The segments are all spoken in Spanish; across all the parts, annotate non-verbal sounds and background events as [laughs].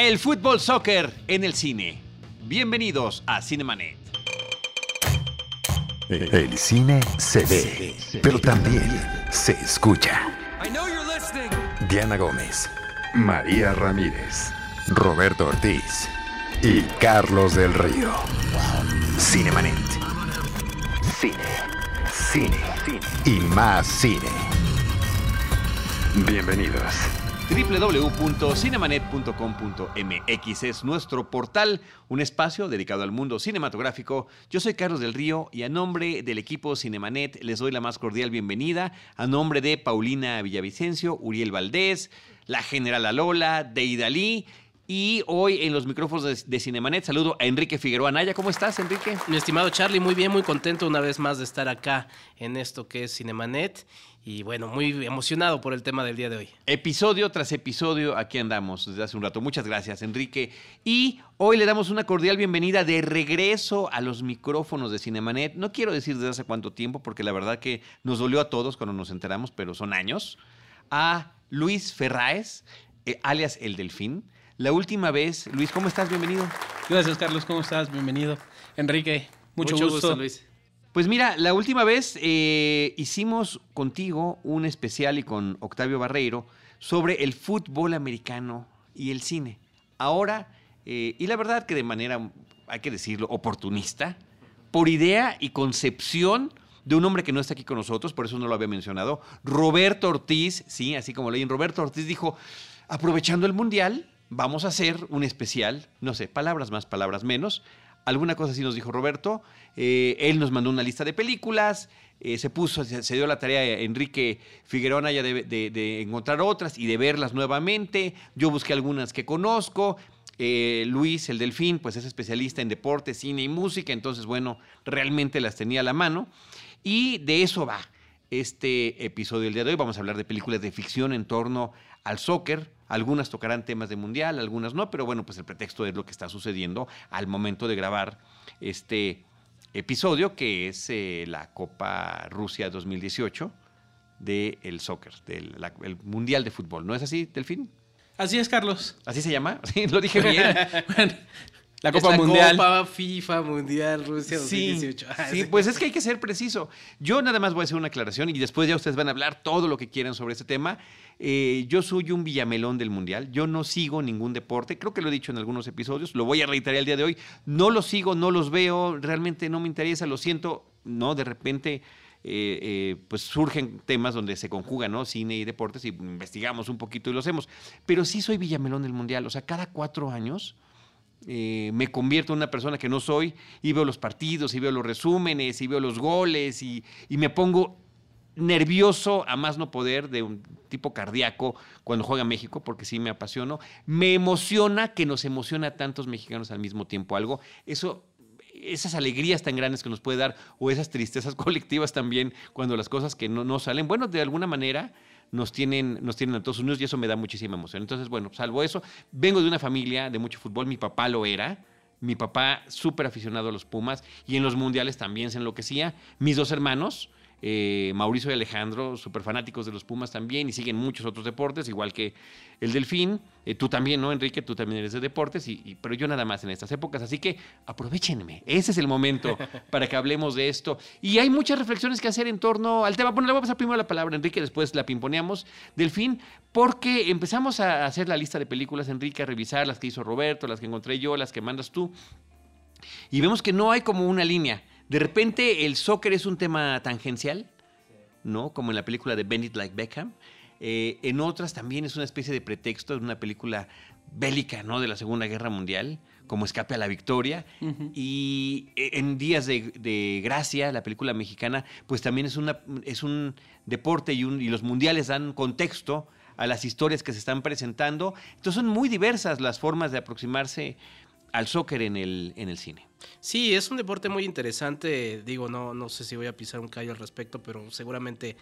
El fútbol soccer en el cine. Bienvenidos a Cinemanet. El cine se ve, pero también se escucha. Diana Gómez, María Ramírez, Roberto Ortiz y Carlos del Río. Cinemanet. Cine, cine, cine y más cine. Bienvenidos. www.cinemanet.com.mx es nuestro portal, un espacio dedicado al mundo cinematográfico. Yo soy Carlos del Río y a nombre del equipo Cinemanet les doy la más cordial bienvenida. A nombre de Paulina Villavicencio, Uriel Valdés, la general Alola, Deidalí. Y hoy en los micrófonos de, Cinemanet saludo a Enrique Figueroa Naya. ¿Cómo estás, Enrique? Mi estimado Charlie, muy bien, muy contento una vez más de estar acá en esto que es Cinemanet. Y bueno, muy emocionado por el tema del día de hoy. Episodio tras episodio, aquí andamos desde hace un rato. Muchas gracias, Enrique. Y hoy le damos una cordial bienvenida de regreso a los micrófonos de Cinemanet. No quiero decir desde hace cuánto tiempo, porque la verdad que nos dolió a todos cuando nos enteramos, pero son años. A Luis Ferraes, eh, alias El Delfín. La última vez, Luis, ¿cómo estás? Bienvenido. Gracias, Carlos. ¿Cómo estás? Bienvenido. Enrique, mucho, gusto. Luis. Pues mira, la última vez eh, hicimos contigo un especial y con Octavio Barreiro sobre el fútbol americano y el cine. Ahora, eh, y la verdad que de manera, hay que decirlo, oportunista, por idea y concepción de un hombre que no está aquí con nosotros, por eso no lo había mencionado, Roberto Ortiz, sí, así como leí, Roberto Ortiz dijo, aprovechando el Mundial, vamos a hacer un especial, no sé, palabras más, palabras menos, alguna cosa así nos dijo Roberto. Eh, él nos mandó una lista de películas. eh, se puso, se, dio la tarea a Enrique Figueroa ya de encontrar otras y de verlas nuevamente. Yo busqué algunas que conozco. Eh, Luis, el delfín, pues es especialista en deporte, cine y música. Entonces, bueno, realmente las tenía a la mano. Y de eso va este episodio del día de hoy. Vamos a hablar de películas de ficción en torno al soccer. Algunas tocarán temas de mundial, algunas no, pero bueno, pues el pretexto es lo que está sucediendo al momento de grabar este episodio, que es eh, la Copa Rusia 2018 del soccer, del Mundial de Fútbol. ¿No es así, Delfín? Así es, Carlos. ¿Así se llama? [laughs] Sí, lo dije bien. [laughs] Bueno, la Es Copa Mundial. Copa FIFA Mundial Rusia Sí, 2018. Ah, sí, pues es que hay que ser preciso. Yo nada más voy a hacer una aclaración y después ya ustedes van a hablar todo lo que quieran sobre este tema. Eh, yo soy un villamelón del Mundial. Yo no sigo ningún deporte. Creo que lo he dicho en algunos episodios. Lo voy a reiterar el día de hoy. No los sigo, no los veo. Realmente no me interesa. Lo siento. No, de repente... eh, eh, pues surgen temas donde se conjugan, ¿no? Cine y deportes y investigamos un poquito y lo hacemos. Pero sí soy villamelón del Mundial. O sea, cada cuatro años me convierto en una persona que no soy y veo los partidos y veo los resúmenes y veo los goles y me pongo nervioso a más no poder de un tipo cardíaco cuando juega México porque sí me apasiono. Me emociona que nos emociona a tantos mexicanos al mismo tiempo algo. Eso esas alegrías tan grandes que nos puede dar o esas tristezas [laughs] colectivas también cuando las cosas que no, no salen, bueno, de alguna manera nos tienen, nos tienen a todos unidos y eso me da muchísima emoción. Entonces, bueno, salvo eso, vengo de una familia de mucho fútbol, mi papá lo era, mi papá súper aficionado a los Pumas y en los mundiales también se enloquecía, mis dos hermanos, eh, Mauricio y Alejandro, súper fanáticos de los Pumas también y siguen muchos otros deportes, igual que el Delfín. Eh, tú también, ¿no, Enrique? Tú también eres de deportes, y, y- pero yo nada más en estas épocas. Así que aprovechenme. Ese es el momento [laughs] para que hablemos de esto. Y hay muchas reflexiones que hacer en torno al tema. Bueno, le voy a pasar primero la palabra a Enrique, después la pimponeamos. Delfín, porque empezamos a hacer la lista de películas, Enrique, a revisar las que hizo Roberto, las que encontré yo, las que mandas tú. Y vemos que no hay como una línea. De repente el soccer es un tema tangencial, ¿no? Como en la película de Bend It Like Beckham. Eh, en otras también es una especie de pretexto, es una película bélica, ¿no? De la Segunda Guerra Mundial, como Escape a la Victoria. Y eh, en Días de, de Gracia, la película mexicana, pues también es, una, es un deporte y, un- y los mundiales dan contexto a las historias que se están presentando. Entonces son muy diversas las formas de aproximarse al soccer en el, en el cine. Sí, es un deporte muy interesante. Digo, no, no sé si voy a pisar un callo al respecto, pero seguramente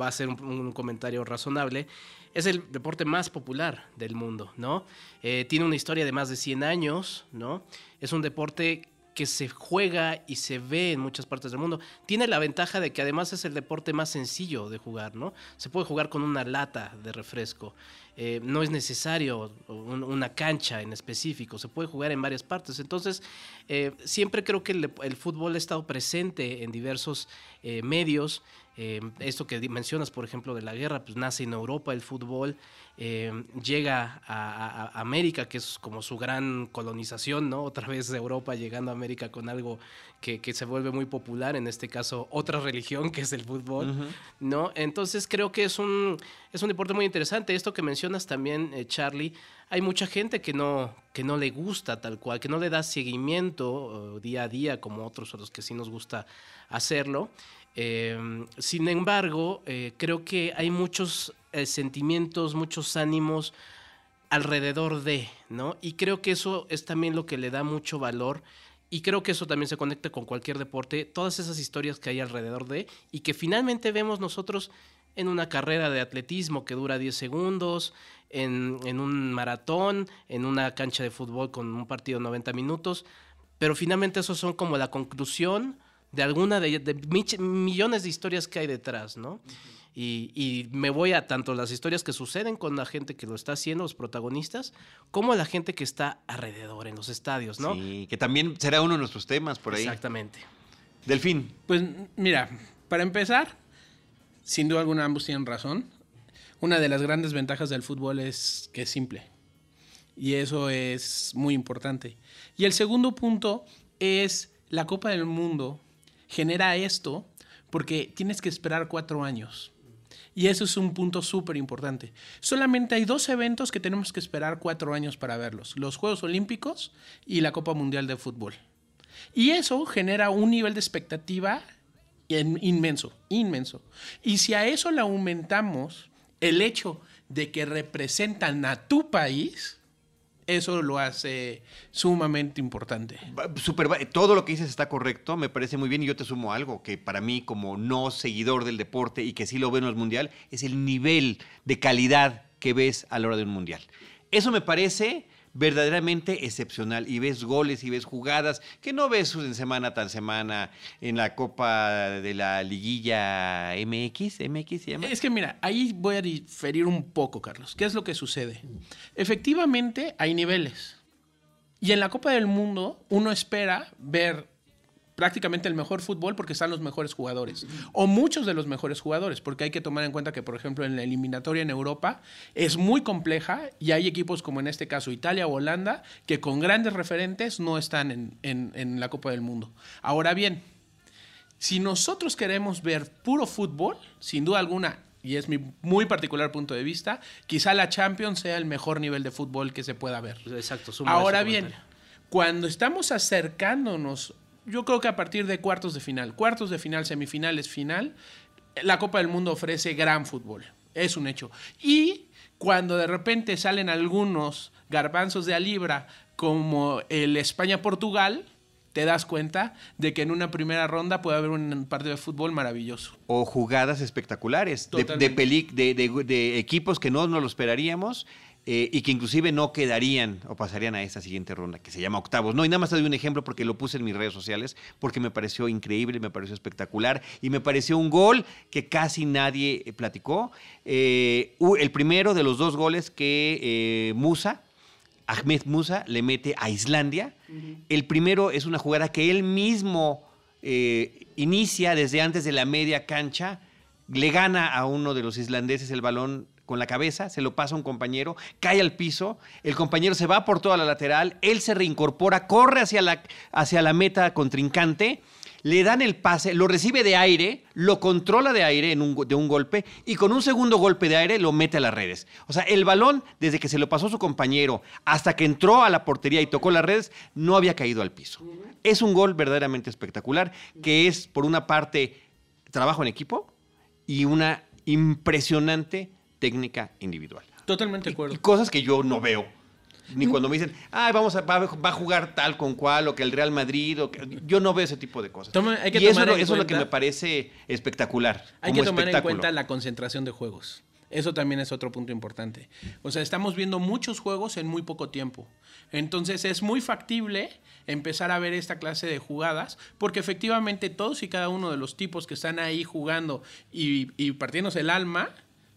va a ser un, un comentario razonable. Es el deporte más popular del mundo, ¿no? Eh, tiene una historia de más de 100 años, ¿no? Es un deporte que se juega y se ve en muchas partes del mundo. Tiene la ventaja de que además es el deporte más sencillo de jugar, ¿no? Se puede jugar con una lata de refresco. Eh, no es necesario una cancha en específico, se puede jugar en varias partes. Entonces, eh, siempre creo que el, fútbol ha estado presente en diversos eh, medios. Esto que mencionas, por ejemplo, de la guerra, pues nace en Europa el fútbol. Eh, llega a, América, que es como su gran colonización, ¿no? Otra vez de Europa llegando a América con algo que, se vuelve muy popular, en este caso otra religión, que es el fútbol, ¿no? Entonces creo que es un, es un deporte muy interesante. Esto que mencionas también, eh, Charlie, hay mucha gente que no, que no le gusta tal cual, que no le da seguimiento día a día como otros a los que sí nos gusta hacerlo. Em, sin embargo, eh, creo que hay muchos eh, sentimientos, muchos ánimos alrededor de, ¿no? Y creo que eso es también lo que le da mucho valor. Y creo que eso también se conecta con cualquier deporte, todas esas historias que hay alrededor de y que finalmente vemos nosotros en una carrera de atletismo que dura 10 segundos, en, un maratón, en una cancha de fútbol con un partido de 90 minutos, pero finalmente esos son como la conclusión de alguna de, de millones de historias que hay detrás, ¿no? Y, me voy a tanto las historias que suceden con la gente que lo está haciendo, los protagonistas, como la gente que está alrededor en los estadios, ¿no? Sí, que también será uno de nuestros temas por ahí. Exactamente. Delfín. Pues mira, para empezar, sin duda alguna ambos tienen razón. Una de las grandes ventajas del fútbol es que es simple. Y eso es muy importante. Y el segundo punto es la Copa del Mundo genera esto porque tienes que esperar cuatro años. Y eso es un punto súper importante. Solamente hay dos eventos que tenemos que esperar cuatro años para verlos. Los Juegos Olímpicos y la Copa Mundial de Fútbol. Y eso genera un nivel de expectativa inmenso, inmenso. Y si a eso le aumentamos el hecho de que representan a tu país, eso lo hace sumamente importante. Super, todo lo que dices está correcto, me parece muy bien y yo te sumo algo que para mí como no seguidor del deporte y que sí lo veo en el mundial es el nivel de calidad que ves a la hora de un mundial. Eso me parece verdaderamente excepcional y ves goles y ves jugadas que no ves en semana tan semana en la Copa de la Liguilla MX, MX. Es que mira, ahí voy a diferir un poco, Carlos. ¿Qué es lo que sucede? Efectivamente hay niveles. Y en la Copa del Mundo uno espera ver prácticamente el mejor fútbol porque están los mejores jugadores. O muchos de los mejores jugadores, porque hay que tomar en cuenta que, por ejemplo, en la eliminatoria en Europa es muy compleja y hay equipos como en este caso Italia o Holanda que con grandes referentes no están en, la Copa del Mundo. Ahora bien, si nosotros queremos ver puro fútbol, sin duda alguna, y es mi muy particular punto de vista, quizá la Champions sea el mejor nivel de fútbol que se pueda ver. Exacto. Ahora bien, cuando estamos acercándonos yo creo que a partir de cuartos de final, cuartos de final, semifinales, final, la Copa del Mundo ofrece gran fútbol. Es un hecho. Y cuando de repente salen algunos garbanzos de a libra, como el España-Portugal, te das cuenta de que en una primera ronda puede haber un partido de fútbol maravilloso. O jugadas espectaculares de, de, de, equipos que no nos lo esperaríamos eh, y que inclusive no quedarían o pasarían a esta siguiente ronda, que se llama octavos. No, y nada más te doy un ejemplo porque lo puse en mis redes sociales, porque me pareció increíble, me pareció espectacular y me pareció un gol que casi nadie eh, platicó. Eh, el primero de los dos goles que Musa, Ahmed Musa, le mete a Islandia. El primero es una jugada que él mismo inicia desde antes de la media cancha, le gana a uno de los islandeses el balón con la cabeza, se lo pasa a un compañero, cae al piso, el compañero se va por toda la lateral, él se reincorpora, corre hacia la, hacia la meta contrincante, le dan el pase, lo recibe de aire, lo controla de aire en un, de un golpe y con un segundo golpe de aire lo mete a las redes. O sea, el balón, desde que se lo pasó su compañero hasta que entró a la portería y tocó las redes, no había caído al piso. Es un gol verdaderamente espectacular, que es, por una parte, trabajo en equipo y una impresionante técnica individual. Totalmente de acuerdo. Y, cosas que yo no veo. Ni mm. cuando me dicen, ah, vamos a, va, a jugar tal con cual, o que el Real Madrid, o que, yo no veo ese tipo de cosas. y eso, es lo que me parece espectacular. Hay que tomar en cuenta la concentración de juegos. Eso también es otro punto importante. O sea, estamos viendo muchos juegos en muy poco tiempo. Entonces es muy factible empezar a ver esta clase de jugadas, porque efectivamente todos y cada uno de los tipos que están ahí jugando y, y partiéndose el alma,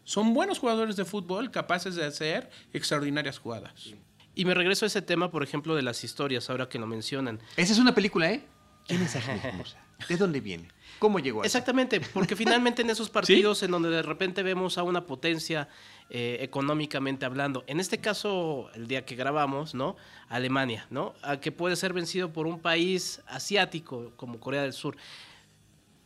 Son buenos jugadores de fútbol capaces de hacer extraordinarias jugadas. Y me regreso a ese tema, por ejemplo, de las historias, ahora que lo mencionan. Esa es una película, ¿eh? ¿Quién [laughs] es Hermosa? ¿De dónde viene? ¿Cómo llegó a Exactamente, porque [laughs] finalmente en esos partidos en donde de repente vemos a una potencia eh, económicamente hablando, en este caso, el día que grabamos, ¿no? Alemania, ¿no? A que puede ser vencido por un país asiático como Corea del Sur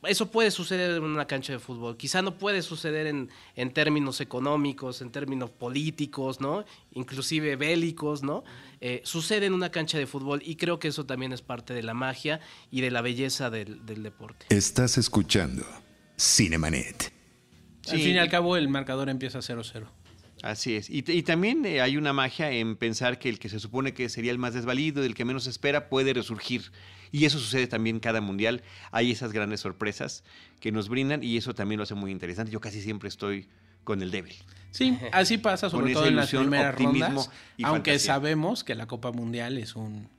eso puede suceder en una cancha de fútbol. Quizá no puede suceder en, en, términos económicos, en términos políticos, ¿no? Inclusive bélicos, ¿no? Eh, sucede en una cancha de fútbol y creo que eso también es parte de la magia y de la belleza del, del deporte. Estás escuchando Cinemanet. Al fin y al cabo el marcador empieza 0-0. Así es. Y, y también eh, hay una magia en pensar que el que se supone que sería el más desvalido, el que menos espera, puede resurgir. Y eso sucede también cada mundial. Hay esas grandes sorpresas que nos brindan y eso también lo hace muy interesante. Yo casi siempre estoy con el débil. Sí, [laughs] así pasa, sobre todo en las primeras rondas. Aunque sabemos que la Copa Mundial es un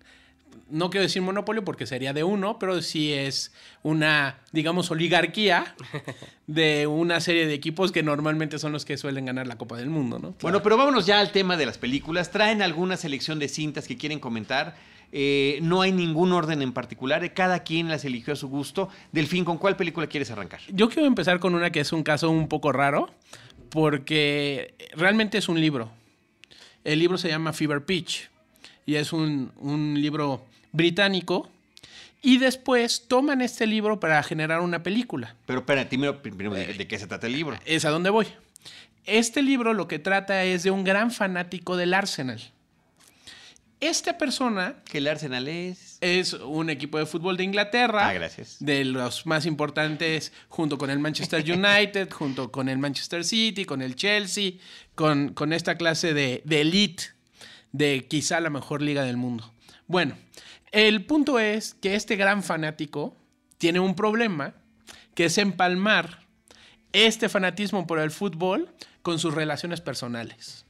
no quiero decir monopolio porque sería de uno, pero sí es una, digamos, oligarquía [laughs] de una serie de equipos que normalmente son los que suelen ganar la Copa del Mundo, ¿no? Bueno, pero vámonos ya al tema de las películas. ¿Traen alguna selección de cintas que quieren comentar? Eh, no hay ningún orden en particular, cada quien las eligió a su gusto. Delfín, ¿con cuál película quieres arrancar? Yo quiero empezar con una que es un caso un poco raro, porque realmente es un libro. El libro se llama Fever Pitch y es un, libro británico. Y después toman este libro para generar una película. Pero espera, primero, primero ¿de, qué se trata el libro? Es a dónde voy. Este libro lo que trata es de un gran fanático del Arsenal. Esta persona... ¿Que el Arsenal es? Es un equipo de fútbol de Inglaterra. Ah, gracias. De los más importantes, junto con el Manchester [laughs] United, junto con el Manchester City, con el Chelsea, con, con esta clase de, de elite de quizá la mejor liga del mundo. Bueno, el punto es que este gran fanático tiene un problema, que es empalmar este fanatismo por el fútbol con sus relaciones personales.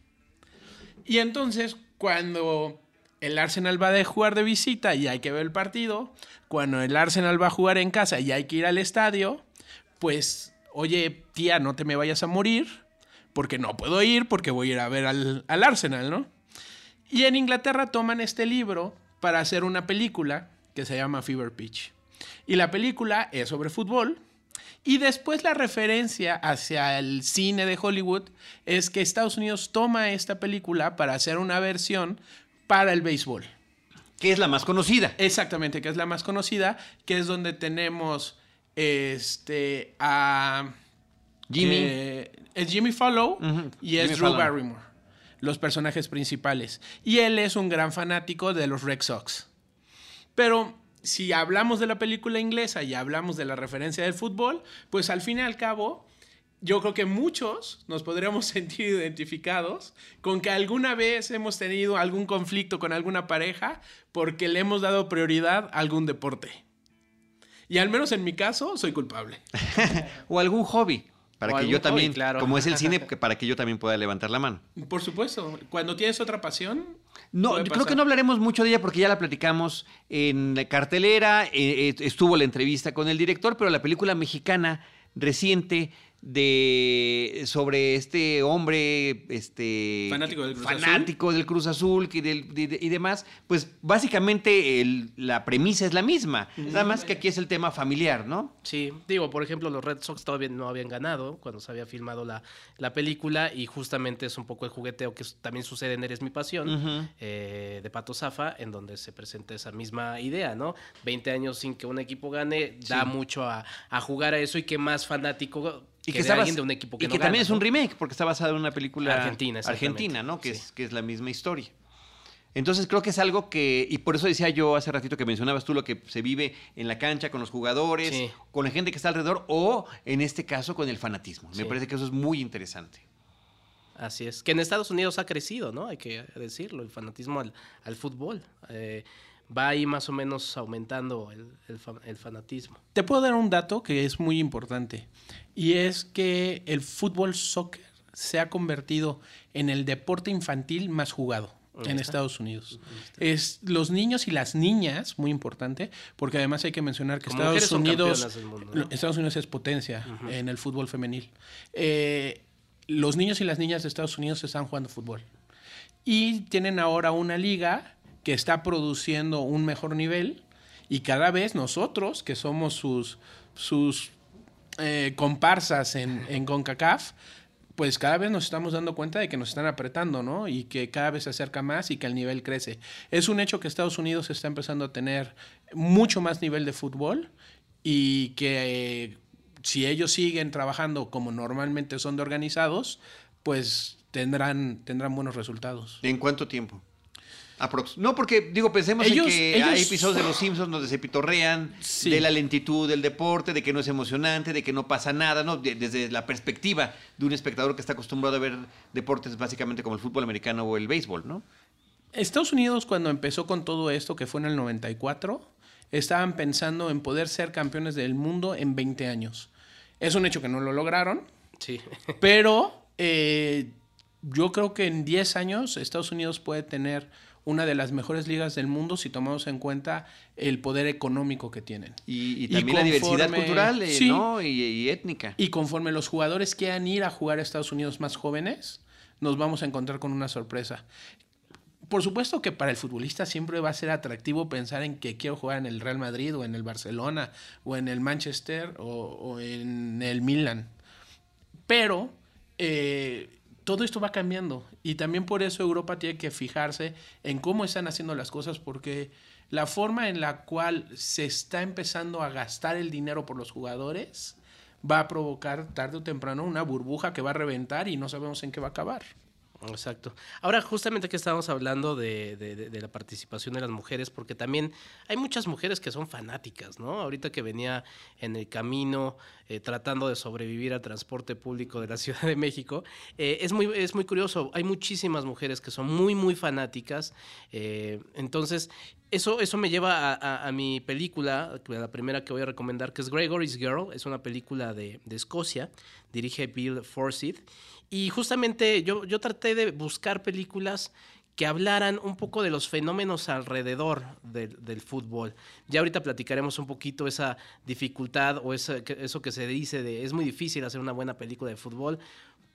Y entonces, cuando el Arsenal va a jugar de visita y hay que ver el partido, cuando el Arsenal va a jugar en casa y hay que ir al estadio, pues, oye, tía, no te me vayas a morir, porque no puedo ir, porque voy a ir a ver al, al Arsenal, ¿no? Y en Inglaterra toman este libro para hacer una película que se llama Fever Pitch. Y la película es sobre fútbol. Y después la referencia hacia el cine de Hollywood es que Estados Unidos toma esta película para hacer una versión para el béisbol. Que es la más conocida. Exactamente, que es la más conocida, que es donde tenemos este a Jimmy. es Jimmy Follow y es Drew Barrymore los personajes principales. Y él es un gran fanático de los Red Sox. Pero si hablamos de la película inglesa y hablamos de la referencia del fútbol, pues al fin y al cabo, yo creo que muchos nos podríamos [laughs] sentir identificados con que alguna vez hemos tenido algún conflicto con alguna pareja porque le hemos dado prioridad a algún deporte. Y al menos en mi caso, soy culpable. [laughs] o algún hobby. Para que yo también, como es el [laughs] cine, para que yo también pueda levantar la mano. Por supuesto. Cuando tienes otra pasión. No, creo que no hablaremos mucho de ella porque ya la platicamos en la cartelera, eh, eh, estuvo la entrevista con el director, pero la película mexicana reciente de sobre este hombre este fanático del Cruz fanático Azul, del Cruz Azul y, demás pues básicamente la premisa es la misma. Nada más que aquí es el tema familiar no sí digo por ejemplo los Red Sox todavía no habían ganado cuando se había filmado la, la película y justamente es un poco el jugueteo que también sucede en Eres mi pasión eh, de Pato Zafa en donde se presenta esa misma idea no 20 años sin que un equipo gane da mucho a, a jugar a eso y que más fanático y que, de un equipo que, y que también es un remake, porque está basado en una película argentina, argentina ¿no? Que, es, que es la misma historia. Entonces creo que es algo que, y por eso decía yo hace ratito que mencionabas tú lo que se vive en la cancha con los jugadores, con la gente que está alrededor, o en este caso con el fanatismo. Me parece que eso es muy interesante. Así es, que en Estados Unidos ha crecido, ¿no? Hay que decirlo, el fanatismo al, al fútbol. Eh, va ahí más o menos aumentando el, fanatismo. Te puedo dar un dato que es muy importante y es que el fútbol soccer se ha convertido en el deporte infantil más jugado en Estados Unidos. Es los niños y las niñas, muy importante, porque además hay que mencionar que Estados Unidos, Estados Unidos es potencia en el fútbol femenil. Eh, los niños y las niñas de Estados Unidos están jugando fútbol. Y tienen ahora una liga que está produciendo un mejor nivel y cada vez nosotros, que somos sus, sus eh, comparsas en, en CONCACAF, pues cada vez nos estamos dando cuenta de que nos están apretando, ¿no? Y que cada vez se acerca más y que el nivel crece. Es un hecho que Estados Unidos está empezando a tener mucho más nivel de fútbol y que eh, si ellos siguen trabajando como normalmente son de organizados, pues tendrán, tendrán buenos resultados. ¿En cuánto tiempo? Aprox. No, porque digo, pensemos Ellos- en que ellos- hay episodios de Los Simpsons donde se pitorrean Sí. de la lentitud del deporte, de que no es emocionante, de que no pasa nada, ¿no? De- desde la perspectiva de un espectador que está acostumbrado a ver deportes básicamente como el fútbol americano o el béisbol, ¿no? Estados Unidos cuando empezó con todo esto, que fue en el 94, estaban pensando en poder ser campeones del mundo en 20 años. Es un hecho que no lo lograron, Sí. pero eh, yo creo que en 10 años Estados Unidos puede tener una de las mejores ligas del mundo si tomamos en cuenta el poder económico que tienen. Y, y Y también la diversidad cultural, eh, sí. ¿no? Y, y étnica. Y conforme los jugadores quieran ir a jugar a Estados Unidos más jóvenes, nos vamos a encontrar con una sorpresa. Por supuesto que para el futbolista siempre va a ser atractivo pensar en que quiero jugar en el Real Madrid o en el Barcelona o en el Manchester o, o en el Milan. Pero eh, todo esto va cambiando y también por eso Europa tiene que fijarse en cómo están haciendo las cosas porque la forma en la cual se está empezando a gastar el dinero por los jugadores va a provocar tarde o temprano una burbuja que va a reventar y no sabemos en qué va a acabar. Exacto. Ahora, justamente que estábamos hablando de, la participación de las mujeres, porque también hay muchas mujeres que son fanáticas, ¿no? Ahorita que venía en el camino eh, tratando de sobrevivir al transporte público de la [laughs] Ciudad de México, eh, es, muy, es muy curioso. Hay muchísimas mujeres que son muy, muy fanáticas. eh, entonces, eso, eso me lleva a, a- mi película, la primera que voy a recomendar, que es Gregory's Girl. Es una película de, de Escocia, dirige Bill Forsyth. Y justamente yo, yo traté de buscar películas que hablaran un poco de los fenómenos alrededor del- fútbol. Ya ahorita platicaremos un poquito esa dificultad o esa- eso que se dice de es muy difícil hacer una buena película de fútbol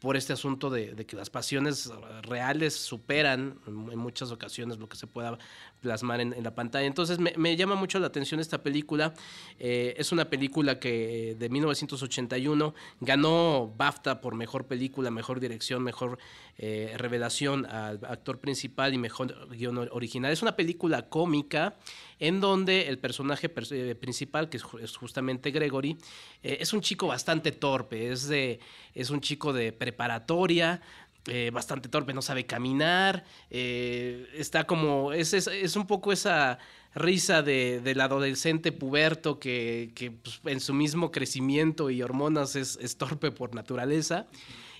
por este asunto de, que las pasiones eh, reales superan en muchas ocasiones lo que se pueda plasmar en, la pantalla. Entonces me, llama mucho la atención esta película. Eh, es una película que eh, de 1981 ganó BAFTA por mejor película, mejor dirección, mejor revelación al actor principal y mejor guion or- original. Es una película cómica en donde el personaje pers- principal, que es, ju- es justamente Gregory, es un chico bastante torpe, es, de, es un chico de preparatoria, eh, bastante torpe, no sabe caminar, eh, está como, es, un poco esa risa de, del adolescente puberto que, pues, en su mismo crecimiento y hormonas es, es torpe por naturaleza.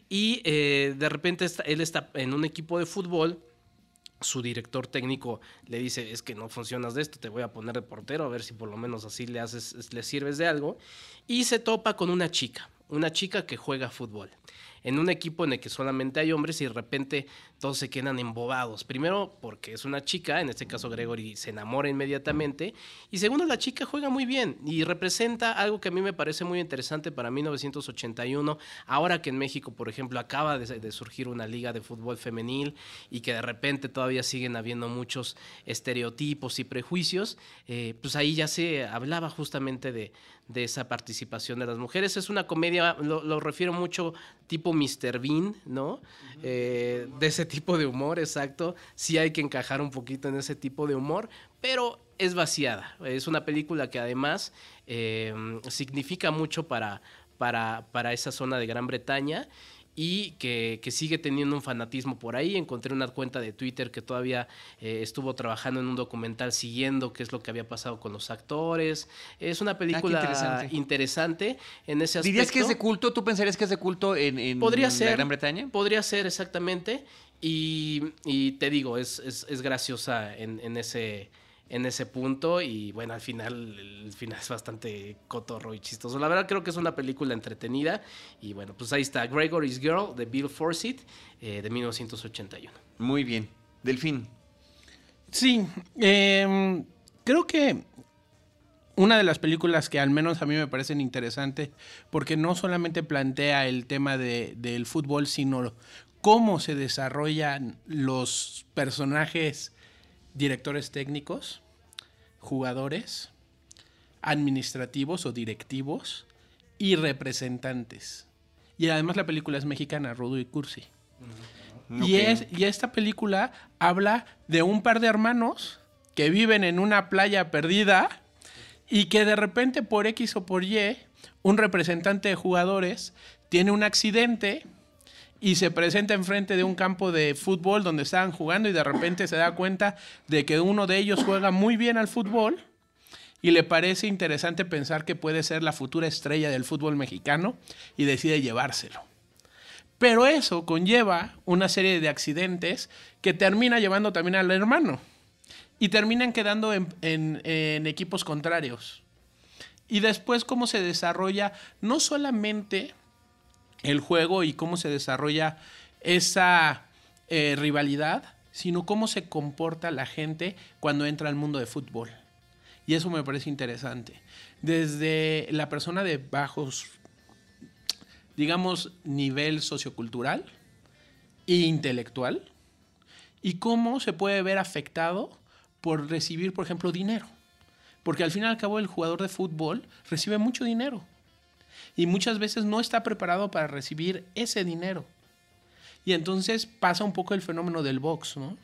Y eh, de repente está- él está en un equipo de fútbol su director técnico le dice, es que no funcionas de esto, te voy a poner de portero, a ver si por lo menos así le haces, le sirves de algo. Y se topa con una chica, una chica que juega fútbol. En un equipo en el que solamente hay hombres y de repente todos se quedan embobados. Primero, porque es una chica, en este caso Gregory se enamora inmediatamente. Y segundo, la chica juega muy bien y representa algo que a mí me parece muy interesante para 1981. Ahora que en México, por ejemplo, acaba de, de surgir una liga de fútbol femenil y que de repente todavía siguen habiendo muchos estereotipos y prejuicios, eh, pues ahí ya se hablaba justamente de, de esa participación de las mujeres. Es una comedia, lo, lo refiero mucho tipo Mr. Bean, ¿no? Eh, de ese tipo de humor, exacto. Sí hay que encajar un poquito en ese tipo de humor, pero es vaciada. Es una película que además eh, significa mucho para, para, para esa zona de Gran Bretaña y que, que, sigue teniendo un fanatismo por ahí. Encontré una cuenta de Twitter que todavía eh, estuvo trabajando en un documental siguiendo qué es lo que había pasado con los actores. Es una película Ah, interesante. interesante. en ese aspecto. ¿Dirías que es de culto? ¿Tú pensarías que es de culto en, en Podría ser. la Gran Bretaña? Podría ser, exactamente. Y, y te digo, es, es, es graciosa en, en ese en ese punto y bueno, al final el final es bastante cotorro y chistoso. La verdad creo que es una película entretenida y bueno, pues ahí está Gregory's Girl de Bill Forsyth eh, de 1981. Muy bien. Delfín. Sí, eh, creo que una de las películas que al menos a mí me parecen interesantes, porque no solamente plantea el tema de- del fútbol, sino cómo se desarrollan los personajes, directores técnicos, jugadores, administrativos o directivos y representantes. Y además la película es mexicana, Rudo y Cursi. Y, Ok. es, y esta película habla de un par de hermanos que viven en una playa perdida y que de repente por X o por Y, un representante de jugadores tiene un accidente y se presenta enfrente de un campo de fútbol donde estaban jugando y de repente se da cuenta de que uno de ellos juega muy bien al fútbol y le parece interesante pensar que puede ser la futura estrella del fútbol mexicano y decide llevárselo. Pero eso conlleva una serie de accidentes que termina llevando también al hermano. Y terminan quedando en, equipos contrarios. Y después cómo se desarrolla no solamente el juego y cómo se desarrolla esa eh, rivalidad, sino cómo se comporta la gente cuando entra al mundo de fútbol. Y eso me parece interesante. Desde la persona de bajos digamos, nivel sociocultural e intelectual y cómo se puede ver afectado por recibir, por ejemplo, dinero. Porque al fin y al cabo el jugador de fútbol recibe mucho dinero y muchas veces no está preparado para recibir ese dinero. Y entonces pasa un poco el fenómeno del box, ¿no?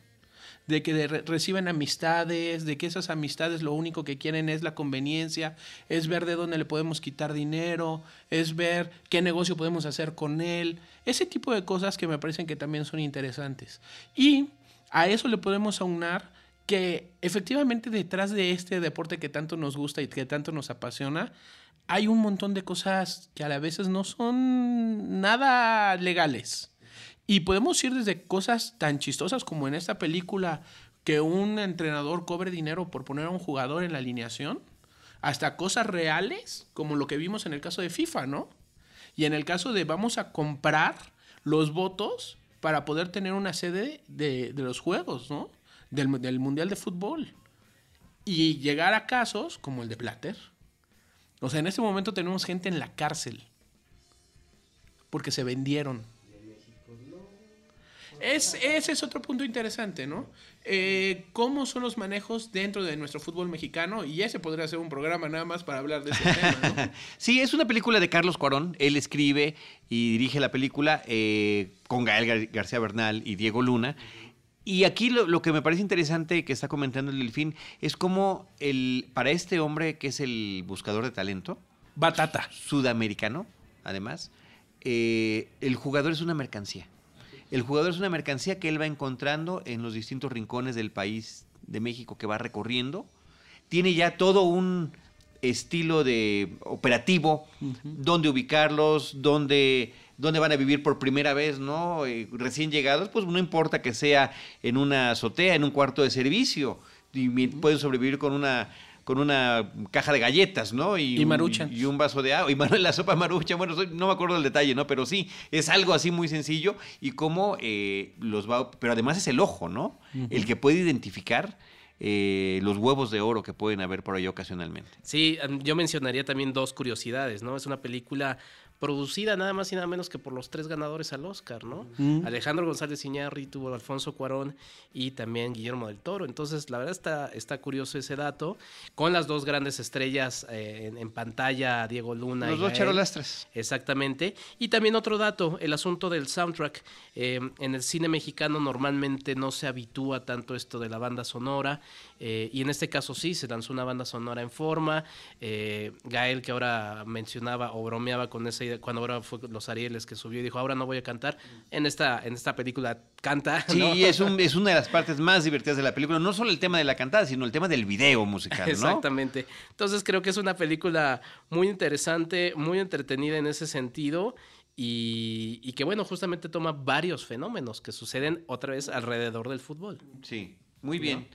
de que reciben amistades, de que esas amistades lo único que quieren es la conveniencia, es ver de dónde le podemos quitar dinero, es ver qué negocio podemos hacer con él, ese tipo de cosas que me parecen que también son interesantes. Y a eso le podemos aunar que efectivamente detrás de este deporte que tanto nos gusta y que tanto nos apasiona, hay un montón de cosas que a la veces no son nada legales. Y podemos ir desde cosas tan chistosas como en esta película que un entrenador cobre dinero por poner a un jugador en la alineación, hasta cosas reales como lo que vimos en el caso de FIFA, ¿no? Y en el caso de vamos a comprar los votos para poder tener una sede de, los juegos, ¿no? Del, del Mundial de Fútbol. Y llegar a casos como el de Plater. O sea, en este momento tenemos gente en la cárcel porque se vendieron. Es, ese es otro punto interesante, ¿no? Eh, ¿Cómo son los manejos dentro de nuestro fútbol mexicano? Y ese podría ser un programa nada más para hablar de ese tema, ¿no? [laughs] Sí, es una película de Carlos Cuarón. Él escribe y dirige la película eh, con Gael Gar- García Bernal y Diego Luna. Y aquí lo, lo que me parece interesante que está comentando el Delfín es cómo el, para este hombre que es el buscador de talento, Batata. sudamericano, además, eh, el jugador es una mercancía. El jugador es una mercancía que él va encontrando en los distintos rincones del país de México que va recorriendo. Tiene ya todo un estilo de operativo, dónde ubicarlos, dónde, dónde van a vivir por primera vez, ¿no? Eh, recién llegados, pues no importa que sea en una azotea, en un cuarto de servicio, y pueden sobrevivir con una con una caja de galletas, ¿no? Y un- Maruchan. Y un vaso de agua. Y [laughs] la sopa marucha, bueno, soy- no me acuerdo del detalle, ¿no? Pero sí, es algo así muy sencillo y cómo eh, los va... Pero además es el ojo, ¿no? El que puede identificar eh, los huevos de oro que pueden haber por ahí ocasionalmente. Sí, yo mencionaría también dos curiosidades, ¿no? Es una película producida nada más y nada menos que por los tres ganadores al Oscar, ¿no? Alejandro González Iñárritu, Alfonso Cuarón y también Guillermo del Toro. Entonces, la verdad está, está curioso ese dato, con las dos grandes estrellas eh, en, en pantalla, Diego Luna Los y dos charolastras. Exactamente. Y también otro dato, el asunto del soundtrack. Eh, en el cine mexicano normalmente no se habitúa tanto esto de la banda sonora. eh, y en este caso sí, se lanzó una banda sonora en forma. Gael, que ahora mencionaba o bromeaba con esa cuando ahora fue los Arieles que subió y dijo, ahora no voy a cantar. En esta, en esta película canta. [laughs] Sí, es, un- es una de las partes más divertidas de la película. No solo el tema de la cantada, sino el tema del video musical, ¿no? Exactamente. Entonces creo que es una película muy interesante, muy entretenida en ese sentido y, y que bueno, justamente toma varios fenómenos que suceden otra vez alrededor del fútbol. Sí, muy bien.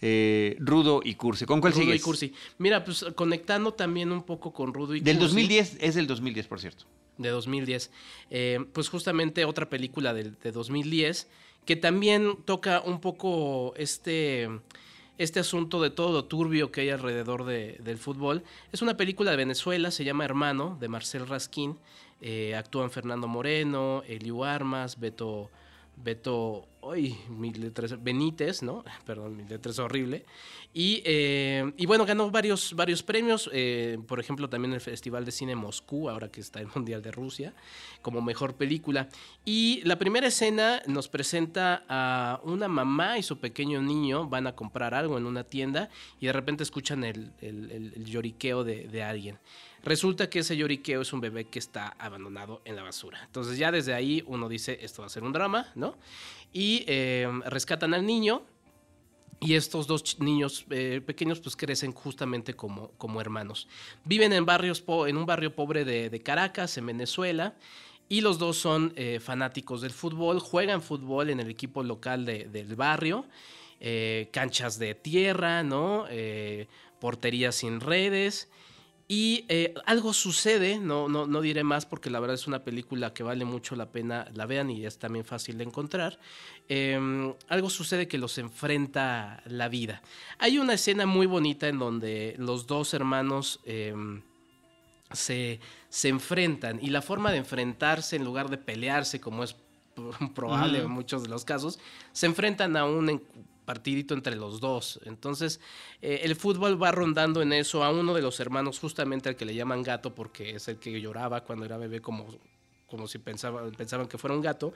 Eh, Rudo y Cursi. ¿Con cuál Rudo sigues? y Cursi. Mira, pues conectando también un poco con Rudo y Del Cursi. 2010, es del 2010, por cierto. de 2010. Eh, pues justamente otra película del- de, 2010 que también toca un poco este, este asunto de todo lo turbio que hay alrededor de- del fútbol. Es una película de Venezuela, se llama Hermano, de Marcel Raskin. Eh, actúan Fernando Moreno, Eliu Armas, Beto, Beto, ay, mi letra es- Benítez, ¿no? [laughs] Perdón, mi letra es horrible. Y, eh, y bueno, ganó varios, varios premios, eh, por ejemplo, también el Festival de Cine Moscú, ahora que está el Mundial de Rusia, como mejor película. Y la primera escena nos presenta a una mamá y su pequeño niño van a comprar algo en una tienda y de repente escuchan el, el- el- el lloriqueo de, de alguien. Resulta que ese lloriqueo es un bebé que está abandonado en la basura. Entonces ya desde ahí uno dice, esto va a ser un drama, ¿no? Y eh, rescatan al niño, y estos dos niños eh, pequeños pues crecen justamente como, como hermanos. Viven en, barrios en un barrio pobre de, Caracas, en Venezuela, y los dos son eh, fanáticos del fútbol, juegan fútbol en el equipo local de- del barrio, canchas de tierra, ¿no? Porterías sin redes. Y eh, algo sucede, no, no, no diré más porque la verdad es una película que vale mucho la pena la vean y es también fácil de encontrar. Eh, algo sucede que los enfrenta la vida. Hay una escena muy bonita en donde los dos hermanos eh, se, se enfrentan y la forma de enfrentarse en lugar de pelearse como es [laughs] probable en muchos de los casos, se enfrentan a un partidito entre los dos. Entonces, eh, el fútbol va rondando en eso a uno de los hermanos, justamente al que le llaman gato, porque es el que lloraba cuando era bebé como, como si pensaba, pensaban que fuera un gato,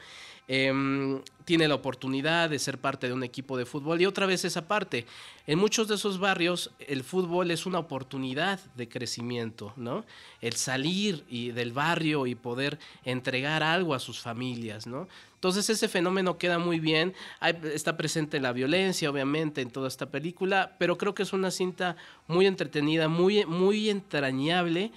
em, tiene la oportunidad de ser parte de un equipo de fútbol. Y otra vez esa parte, en muchos de esos barrios el fútbol es una oportunidad de crecimiento, ¿no? El salir y del barrio y poder entregar algo a sus familias, ¿no? Entonces ese fenómeno queda muy bien, está presente la violencia obviamente en toda esta película, pero creo que es una cinta muy entretenida, muy, muy entrañable,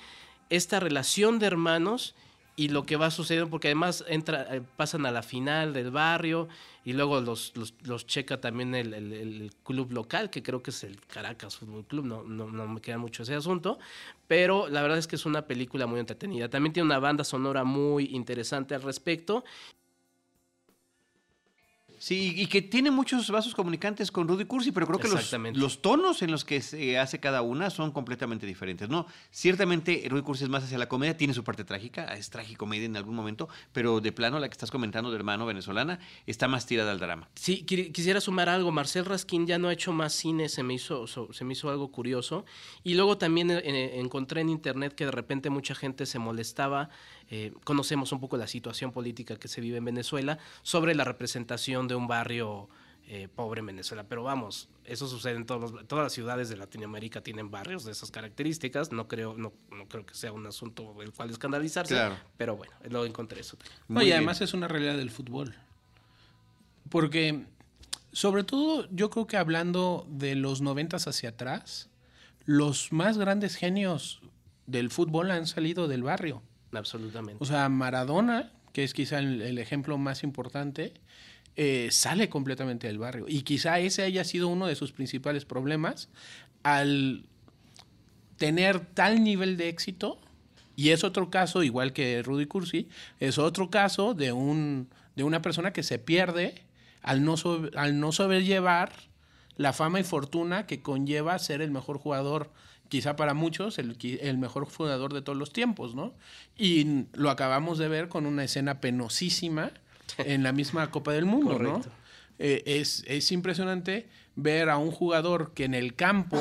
esta relación de hermanos y lo que va sucediendo, porque además entra, eh, pasan a la final del barrio y luego los, los, los checa también el, el- el club local, que creo que es el Caracas Fútbol Club, no, no, no me queda mucho ese asunto, pero la verdad es que es una película muy entretenida. También tiene una banda sonora muy interesante al respecto. Sí, y que tiene muchos vasos comunicantes con Rudy Cursi, pero creo que los, tonos en los que se hace cada una son completamente diferentes, ¿no? Ciertamente Rudy Cursi es más hacia la comedia, tiene su parte trágica, es tragicomedia en algún momento, pero de plano la que estás comentando de hermano venezolana está más tirada al drama. Sí, qui- quisiera sumar algo. Marcel Raskin ya no ha hecho más cine, se me hizo, so- se me hizo algo curioso. Y luego también eh, eh, encontré en internet que de repente mucha gente se molestaba. Eh, conocemos un poco la situación política que se vive en Venezuela sobre la representación de un barrio eh, pobre en Venezuela. Pero vamos, eso sucede en todos los- todas las ciudades de Latinoamérica tienen barrios de esas características. No creo, no, no creo que sea un asunto del cual escandalizarse. Claro. Pero bueno, lo encontré eso. No, y bien. además es una realidad del fútbol. Porque, sobre todo, yo creo que hablando de los noventas hacia atrás, los más grandes genios del fútbol han salido del barrio. Absolutamente. O sea, Maradona, que es quizá el, ejemplo más importante, eh, sale completamente del barrio. Y quizá ese haya sido uno de sus principales problemas al tener tal nivel de éxito. Y es otro caso, igual que Rudy Cursi, es otro caso de, un, de una persona que se pierde al no, so- al no saber llevar la fama y fortuna que conlleva ser el mejor jugador, quizá para muchos, el, mejor jugador de todos los tiempos, ¿no? Y lo acabamos de ver con una escena penosísima [laughs] en la misma Copa del Mundo, ¿no? Eh, es, es impresionante ver a un jugador que en el campo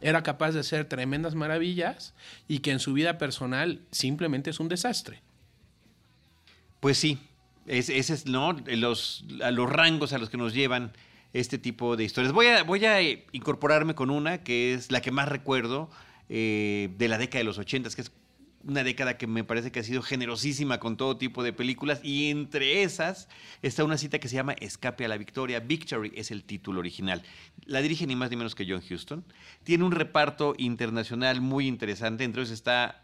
era capaz de hacer tremendas maravillas y que en su vida personal simplemente es un desastre. Pues sí, es- ese es ¿no? los, a los rangos a los que nos llevan este tipo de historias. Voy a, voy a eh, incorporarme con una que es la que más recuerdo eh, de la década de los ochentas, que es una década que me parece que ha sido generosísima con todo tipo de películas y entre esas está una cita que se llama Escape a la Victoria. Victory es el título original. La dirige ni más ni menos que John Huston. Tiene un reparto internacional muy interesante. Entre ellos está,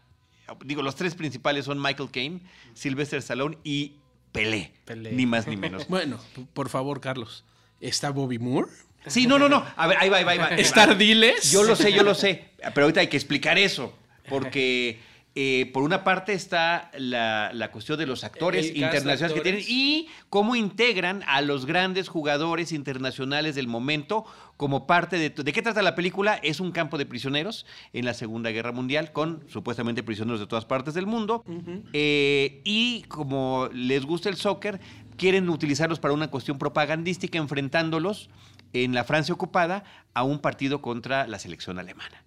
digo, los tres principales son Michael Caine, Sylvester Stallone y Pelé. Pelé. Ni más ni menos. [laughs] Bueno, por favor, Carlos. ¿Está Bobby Moore? Sí, no, no, no. A ver, ahí va, ahí va. Ahí va, ahí va. ¿Star Diles? Yo lo sé, yo lo sé. Pero ahorita hay que explicar eso. Porque eh, por una parte está la, la cuestión de los actores El internacionales que tienen y cómo integran a los grandes jugadores internacionales del momento como parte de... ¿De qué trata la película? Es un campo de prisioneros en la Segunda Guerra Mundial con supuestamente prisioneros de todas partes del mundo. Eh, y como les gusta el soccer, quieren utilizarlos para una cuestión propagandística enfrentándolos en la Francia ocupada a un partido contra la selección alemana.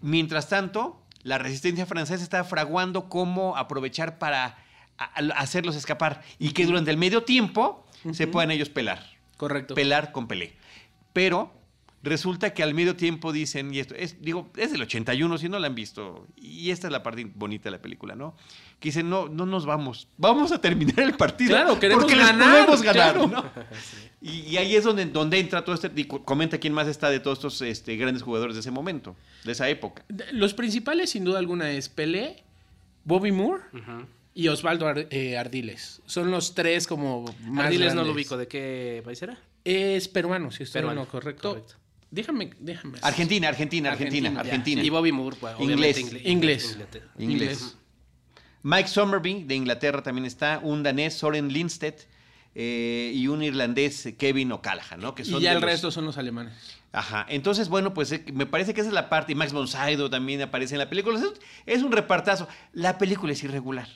Mientras tanto, la resistencia francesa está fraguando cómo aprovechar para hacerlos escapar y que durante el medio tiempo se puedan ellos pelar. Correcto. Pelar con Pelé. Pero resulta que al medio tiempo dicen, y esto es, digo, es del 81, si no la han visto, y esta es la parte bonita de la película, ¿no? Que dicen, no, no nos vamos, vamos a terminar el partido. Claro, queremos porque ganar, les podemos ganar, claro. ¿no? Y, y ahí es donde, donde entra todo este, y comenta quién más está de todos estos este, grandes jugadores de ese momento, de esa época. Los principales, sin duda alguna, es Pelé, Bobby Moore y Osvaldo Ar- eh, Ardiles. Son los tres como más Ardiles no lo ubico. ¿De qué país era? Es peruano, si estoy Peruano, no, correcto. correcto. Déjame, déjame. Argentina, Argentina, Argentina, Argentina. Y Bobby Moore, pues, Inglés. Inglés. Inglés. Mike Somerby de Inglaterra también está, un danés, Soren Lindstedt, eh, y un irlandés, Kevin O'Callaghan, ¿no? Que Y ya el los- resto son los alemanes. Ajá. Entonces, bueno, pues eh, me parece que esa es la parte. Y Max von Sydow también aparece en la película. Es, es un repartazo. La película es irregular.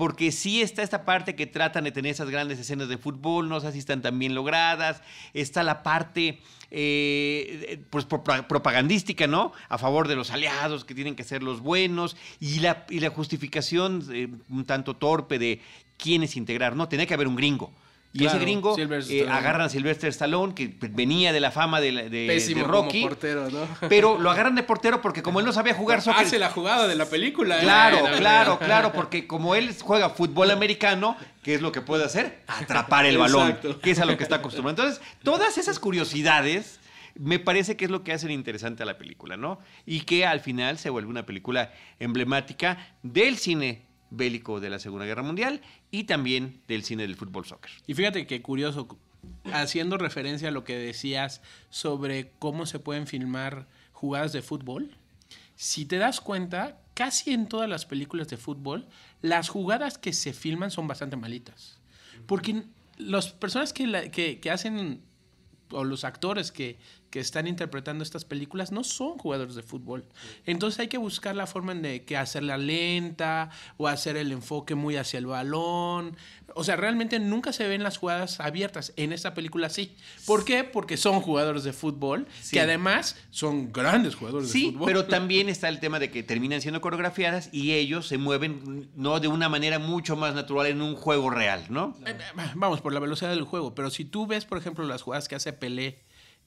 Porque sí está esta parte que tratan de tener esas grandes escenas de fútbol, no sé si están tan bien logradas. Está la parte eh, pues, pro- propagandística, ¿no? A favor de los aliados, que tienen que ser los buenos. Y la, y la justificación eh, un tanto torpe de quiénes integrar. No, tenía que haber un gringo. Y Claro, ese gringo eh, agarran a Sylvester Stallone, que venía de la fama de, la- de- Pésimo de Rocky. como portero, ¿no? Pero lo agarran de portero porque como él no sabía jugar soccer. Hace la jugada de la película. ¿eh? Claro, Bueno, claro, claro, porque como él juega fútbol americano, ¿qué es lo que puede hacer? Atrapar el balón, Exacto. que es a lo que está acostumbrado. Entonces, todas esas curiosidades me parece que es lo que hacen interesante a la película, ¿no? Y que al final se vuelve una película emblemática del cine bélico de la Segunda Guerra Mundial y también del cine del fútbol soccer. Y fíjate que curioso, haciendo referencia a lo que decías sobre cómo se pueden filmar jugadas de fútbol, si te das cuenta, casi en todas las películas de fútbol, las jugadas que se filman son bastante malitas. Porque las personas que- que hacen, o los actores que, que están interpretando estas películas, no son jugadores de fútbol. Entonces hay que buscar la forma en de que hacerla lenta o hacer el enfoque muy hacia el balón. O sea, realmente nunca se ven las jugadas abiertas. En esta película sí. ¿Por qué? Porque son jugadores de fútbol, Sí. que además son grandes jugadores de Sí, fútbol. pero también está el tema de que terminan siendo coreografiadas y ellos se mueven no de una manera mucho más natural en un juego real, ¿no? Eh, Vamos, por la velocidad del juego. Pero si tú ves, por ejemplo, las jugadas que hace Pelé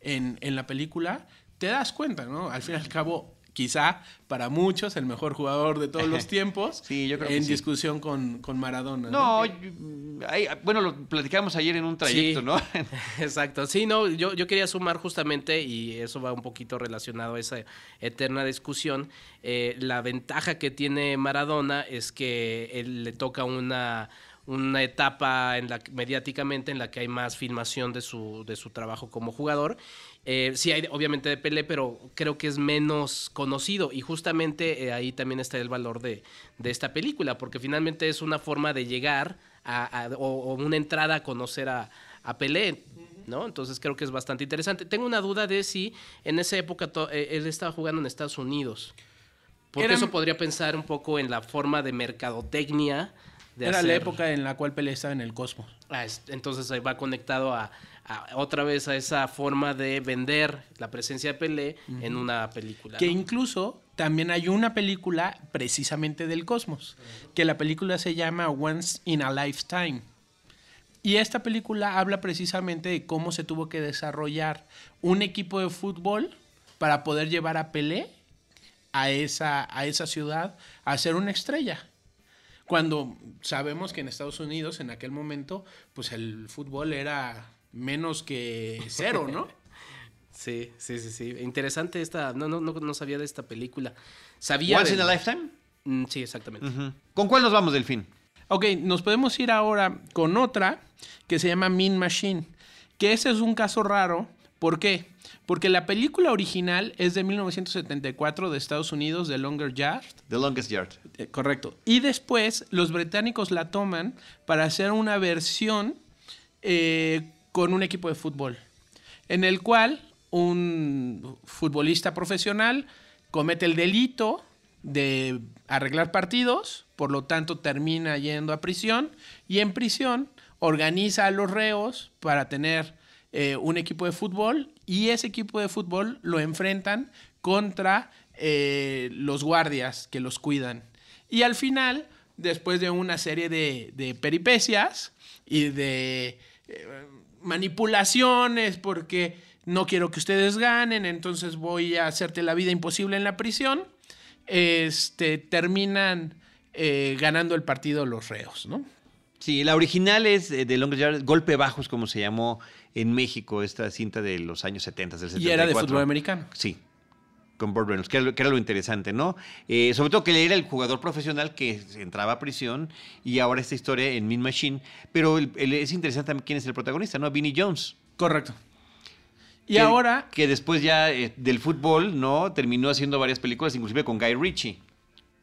en, en la película, te das cuenta, ¿no? Al fin y al cabo, quizá para muchos el mejor jugador de todos los [laughs] tiempos. Sí, yo creo que En sí. discusión con, con Maradona. No, hay- bueno, lo platicamos ayer en un trayecto, Sí. ¿no? [laughs] Exacto, sí, no, yo, yo quería sumar justamente, y eso va un poquito relacionado a esa eterna discusión, eh, la ventaja que tiene Maradona es que él le toca una, una etapa en la, mediáticamente en la que hay más filmación de su, de su trabajo como jugador. Eh, sí hay obviamente de Pelé, pero creo que es menos conocido y justamente eh, ahí también está el valor de, de esta película, porque finalmente es una forma de llegar a, a- o, o una entrada a conocer a, a Pelé, ¿no? Entonces creo que es bastante interesante. Tengo una duda de si en esa época eh, él estaba jugando en Estados Unidos. Porque Era- eso podría pensar un poco en la forma de mercadotecnia. De Era la hacer- época en la cual Pelé estaba en el Cosmos. Ah, es- entonces ahí va conectado a, a otra vez a esa forma de vender la presencia de Pelé en una película. Que ¿no? incluso también hay una película precisamente del Cosmos, que la película se llama Once in a Lifetime. Y esta película habla precisamente de cómo se tuvo que desarrollar un equipo de fútbol para poder llevar a Pelé a esa, a esa ciudad a ser una estrella. Cuando sabemos que en Estados Unidos, en aquel momento, pues el fútbol era menos que cero, ¿no? [laughs] Sí, sí, sí, sí. Interesante esta. No, no, no, no sabía de esta película. Sabía. Once in a lifetime. Mm, sí, exactamente. ¿Con cuál nos vamos del fin? Ok, nos podemos ir ahora con otra que se llama Mean Machine. Que ese es un caso raro. ¿Por qué? Porque la película original es de 1974 de Estados Unidos, de Longer Yard. The Longest Yard. Eh, correcto. Y después los británicos la toman para hacer una versión eh, con un equipo de fútbol, en el cual un futbolista profesional comete el delito de arreglar partidos, por lo tanto termina yendo a prisión y en prisión organiza a los reos para tener eh, un equipo de fútbol y ese equipo de fútbol lo enfrentan contra eh, los guardias que los cuidan. Y al final, después de una serie de, peripecias y de eh, manipulaciones, porque no quiero que ustedes ganen, entonces voy a hacerte la vida imposible en la prisión, este, terminan ganando el partido los reos, ¿no? Sí, la original es de Longest Yard, Golpe Bajos, como se llamó en México, esta cinta de los años 70, del 74. Y era de fútbol americano. Sí, con Burt Reynolds, que era, lo, interesante, ¿no? Eh, sobre todo que él era el jugador profesional que entraba a prisión y ahora esta historia en Mean Machine. Pero es interesante también quién es el protagonista, ¿no? Vinnie Jones. Correcto. Y ahora... Que después ya eh, del fútbol, ¿no? Terminó haciendo varias películas, inclusive con Guy Ritchie.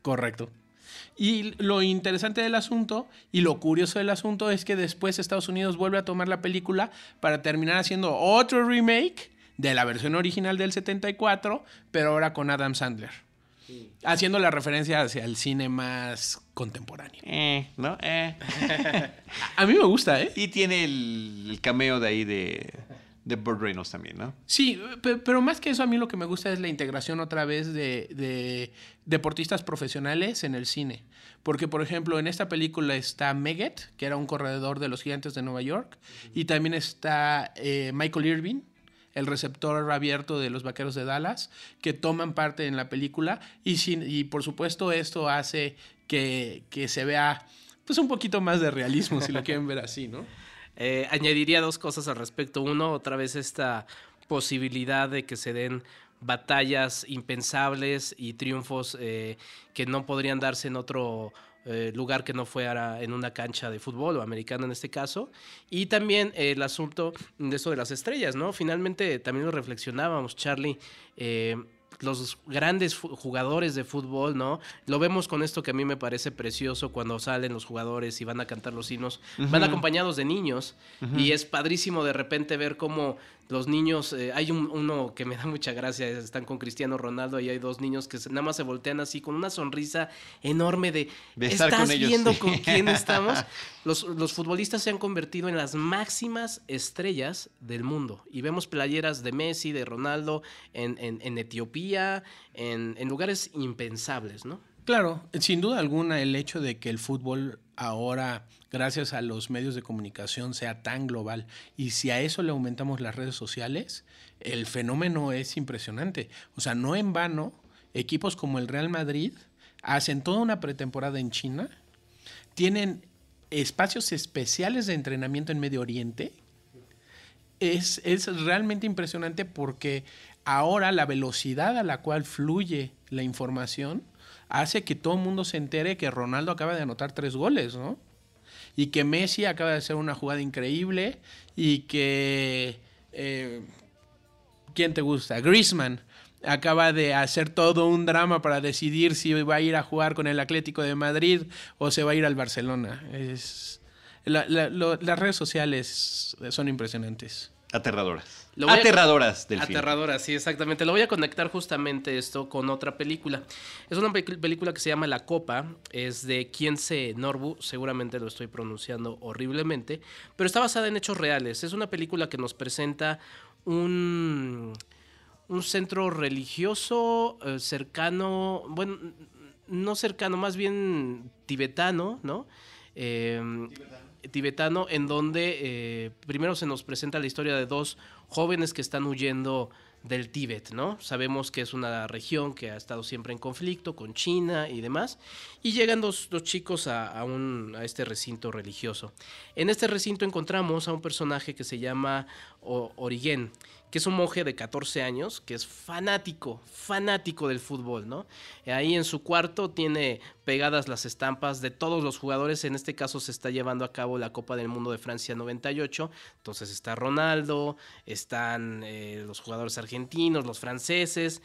Correcto. Y lo interesante del asunto y lo curioso del asunto es que después Estados Unidos vuelve a tomar la película para terminar haciendo otro remake de la versión original del 74, pero ahora con Adam Sandler. Haciendo la referencia hacia el cine más contemporáneo. Eh, ¿no? Eh. [laughs] a mí me gusta, ¿eh? Y tiene el cameo de ahí de de Burt Reynolds también, ¿no? Sí, pero más que eso, a mí lo que me gusta es la integración otra vez de, deportistas profesionales en el cine. Porque, por ejemplo, en esta película está Meggett, que era un corredor de los Gigantes de Nueva York, y también está eh, Michael Irving, el receptor abierto de los Vaqueros de Dallas, que toman parte en la película. Y, y por supuesto, esto hace que, que se vea pues un poquito más de realismo, si lo quieren ver así, ¿no? [laughs] Eh, añadiría dos cosas al respecto. Uno, otra vez esta posibilidad de que se den batallas impensables y triunfos eh, que no podrían darse en otro eh, lugar que no fuera en una cancha de fútbol o americano en este caso. Y también el asunto de eso de las estrellas, ¿no? Finalmente también lo reflexionábamos, Charlie los grandes jugadores de fútbol, ¿no? Lo vemos con esto que a mí me parece precioso cuando salen los jugadores y van a cantar los himnos, van acompañados de niños. Y es padrísimo de repente ver cómo los niños, eh, hay uno que me da mucha gracia, están con Cristiano Ronaldo y hay dos niños que nada más se voltean así con una sonrisa enorme de, ¿estás viendo con [laughs] quién estamos? Los, los, futbolistas se han convertido en las máximas estrellas del mundo y vemos playeras de Messi, de Ronaldo en, en, Etiopía, en, en lugares impensables, ¿no? Claro, sin duda alguna el hecho de que el fútbol ahora, gracias a los medios de comunicación, sea tan global y si a eso le aumentamos las redes sociales, el fenómeno es impresionante. O sea, no en vano, equipos como el Real Madrid hacen toda una pretemporada en China, tienen espacios especiales de entrenamiento en Medio Oriente. Es, es realmente impresionante porque ahora la velocidad a la cual fluye la información hace que todo el mundo se entere que Ronaldo acaba de anotar tres goles, ¿no? Y que Messi acaba de hacer una jugada increíble y que... Eh, ¿Quién te gusta? Griezmann acaba de hacer todo un drama para decidir si va a ir a jugar con el Atlético de Madrid o se va a ir al Barcelona. Es, las redes sociales son impresionantes. Aterradoras. Aterradoras del Aterradoras, sí, exactamente. Lo voy a conectar justamente esto con otra película. Es una película que se llama La Copa, es de se Norbu, seguramente lo estoy pronunciando horriblemente, pero está basada en hechos reales. Es una película que nos presenta un, un centro religioso eh, cercano, bueno, no cercano, más bien tibetano, ¿no? Eh, tibetano en donde eh, primero se nos presenta la historia de dos jóvenes que están huyendo del Tíbet, ¿no? Sabemos que es una región que ha estado siempre en conflicto con China y demás, y llegan dos, chicos a, a, este recinto religioso. En este recinto encontramos a un personaje que se llama Origen, que es un monje de 14 años, que es fanático, fanático del fútbol, ¿no? Ahí en su cuarto tiene pegadas las estampas de todos los jugadores, en este caso se está llevando a cabo la Copa del Mundo de Francia 98, entonces está Ronaldo, están eh, los jugadores argentinos, los franceses,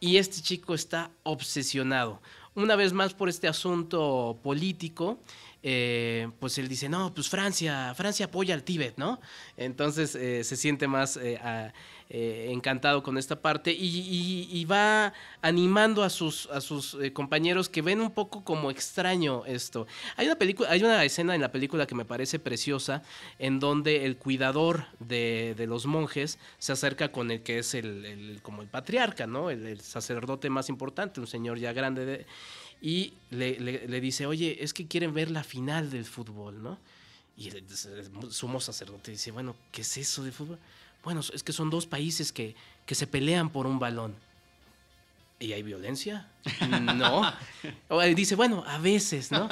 y este chico está obsesionado. Una vez más por este asunto político, eh, pues él dice, no, pues Francia, Francia apoya al Tíbet, ¿no? Entonces eh, se siente más eh, eh, encantado con esta parte y, va animando a sus, compañeros que ven un poco como extraño esto. Hay una, película, hay una escena en la película que me parece preciosa en donde el cuidador de, los monjes se acerca con el que es el, como el patriarca, ¿no? El sacerdote más importante, un señor ya grande de, y le, le- le dice, oye, es que quieren ver la final del fútbol, ¿no? Y el, sumo sacerdote dice, bueno, ¿qué es eso de fútbol? Bueno, es que son dos países que, que se pelean por un balón. ¿Y hay violencia? No. [laughs] Dice, bueno, a veces, ¿no?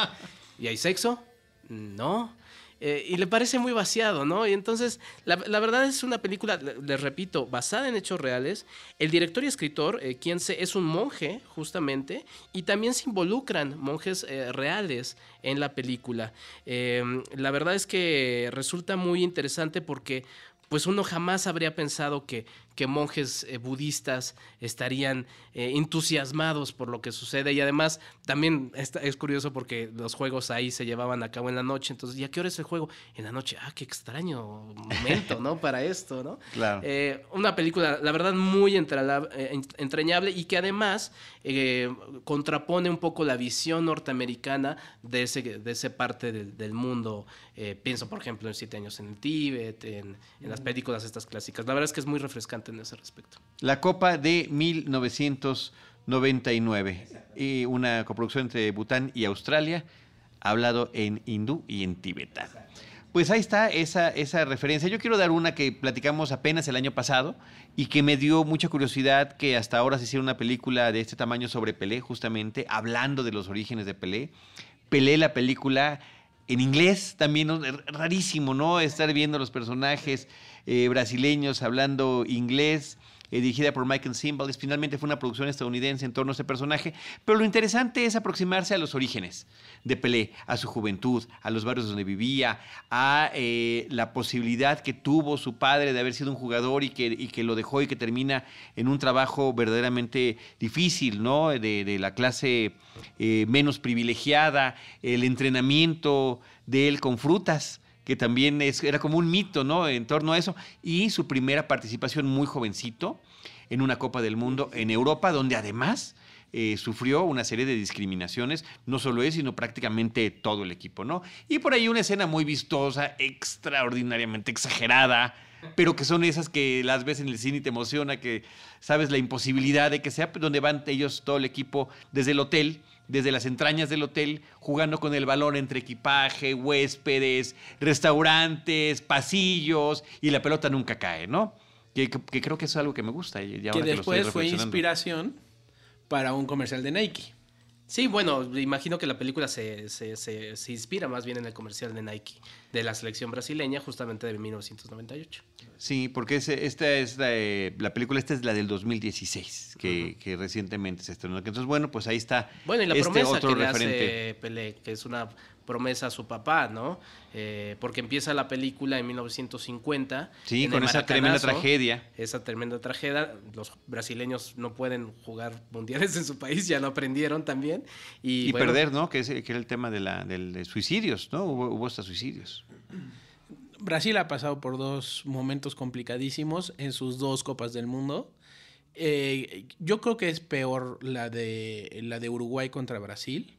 ¿Y hay sexo? No. Eh, y le parece muy vaciado, ¿no? Y entonces, la, verdad es una película, le- les repito, basada en hechos reales. El director y escritor, eh, quien es un monje, justamente, y también se involucran monjes eh, reales en la película. Eh, la verdad es que resulta muy interesante porque pues uno jamás habría pensado que, que monjes eh, budistas estarían eh, entusiasmados por lo que sucede y además también está- es curioso porque los juegos ahí se llevaban a cabo en la noche, entonces, ¿y a qué hora es el juego? En la noche, ah, qué extraño momento, ¿no? [laughs] Para esto, ¿no? Claro. Eh, una película, la verdad, muy entrañable y que además contrapone un poco la visión norteamericana de ese, de ese parte del, del mundo. Pienso, por ejemplo, en Siete años en el Tíbet, en, en las películas estas clásicas. La verdad es que es muy refrescante en ese respecto. La Copa de 1999, y una coproducción entre Bután y Australia, hablado en hindú y en tibetano. Pues ahí está esa, esa referencia. Yo quiero dar una que platicamos apenas el año pasado y que me dio mucha curiosidad que hasta ahora se hiciera una película de este tamaño sobre Pelé, justamente, hablando de los orígenes de Pelé. Pelé, la película en inglés también, rarísimo, ¿no? Estar viendo los personajes eh, brasileños hablando inglés, eh, dirigida por Michael Simbalis. Finalmente fue una producción estadounidense en torno a este personaje. Pero lo interesante es aproximarse a los orígenes de Pelé, a su juventud, a los barrios donde vivía, a eh, la posibilidad que tuvo su padre de haber sido un jugador y que, lo dejó y que termina en un trabajo verdaderamente difícil, ¿no? De, la clase menos privilegiada, el entrenamiento de él con frutas que también es, era como un mito, ¿no? En torno a eso. Y su primera participación muy jovencito en una Copa del Mundo en Europa, donde además eh, sufrió una serie de discriminaciones, no solo él, sino prácticamente todo el equipo, ¿no? Y por ahí una escena muy vistosa, extraordinariamente exagerada, pero que son esas que las ves en el cine y te emociona, que sabes la imposibilidad de que sea donde van ellos, todo el equipo, desde el hotel, desde las entrañas del hotel, jugando con el balón entre equipaje, huéspedes, restaurantes, pasillos, y la pelota nunca cae, ¿no? Que, que- que creo que eso es algo que me gusta. y- que ahora lo estoy después fue reflexionando. inspiración para un comercial de Nike. Sí, bueno, imagino que la película se, se, se- se inspira más bien en el comercial de Nike de la selección brasileña, justamente de 1998. Sí, porque ese- esta es la, eh, la película, esta es la del 2016, que, que recientemente se estrenó. Entonces, bueno, pues ahí está Bueno, y la este promesa otro que le referente. hace Pelé, que es una promesa a su papá, ¿no? Eh, porque empieza la película en 1950. Sí, en con esa tremenda tragedia. Esa tremenda tragedia. Los brasileños no pueden jugar mundiales en su país, ya lo aprendieron también. Y, Y, bueno, perder, ¿no? Que, es, que era el tema de, la, de suicidios, ¿no? Hubo, hubo hasta suicidios. Brasil ha pasado por dos momentos complicadísimos en sus dos copas del mundo. Eh, yo creo que es peor la de la de Uruguay contra Brasil,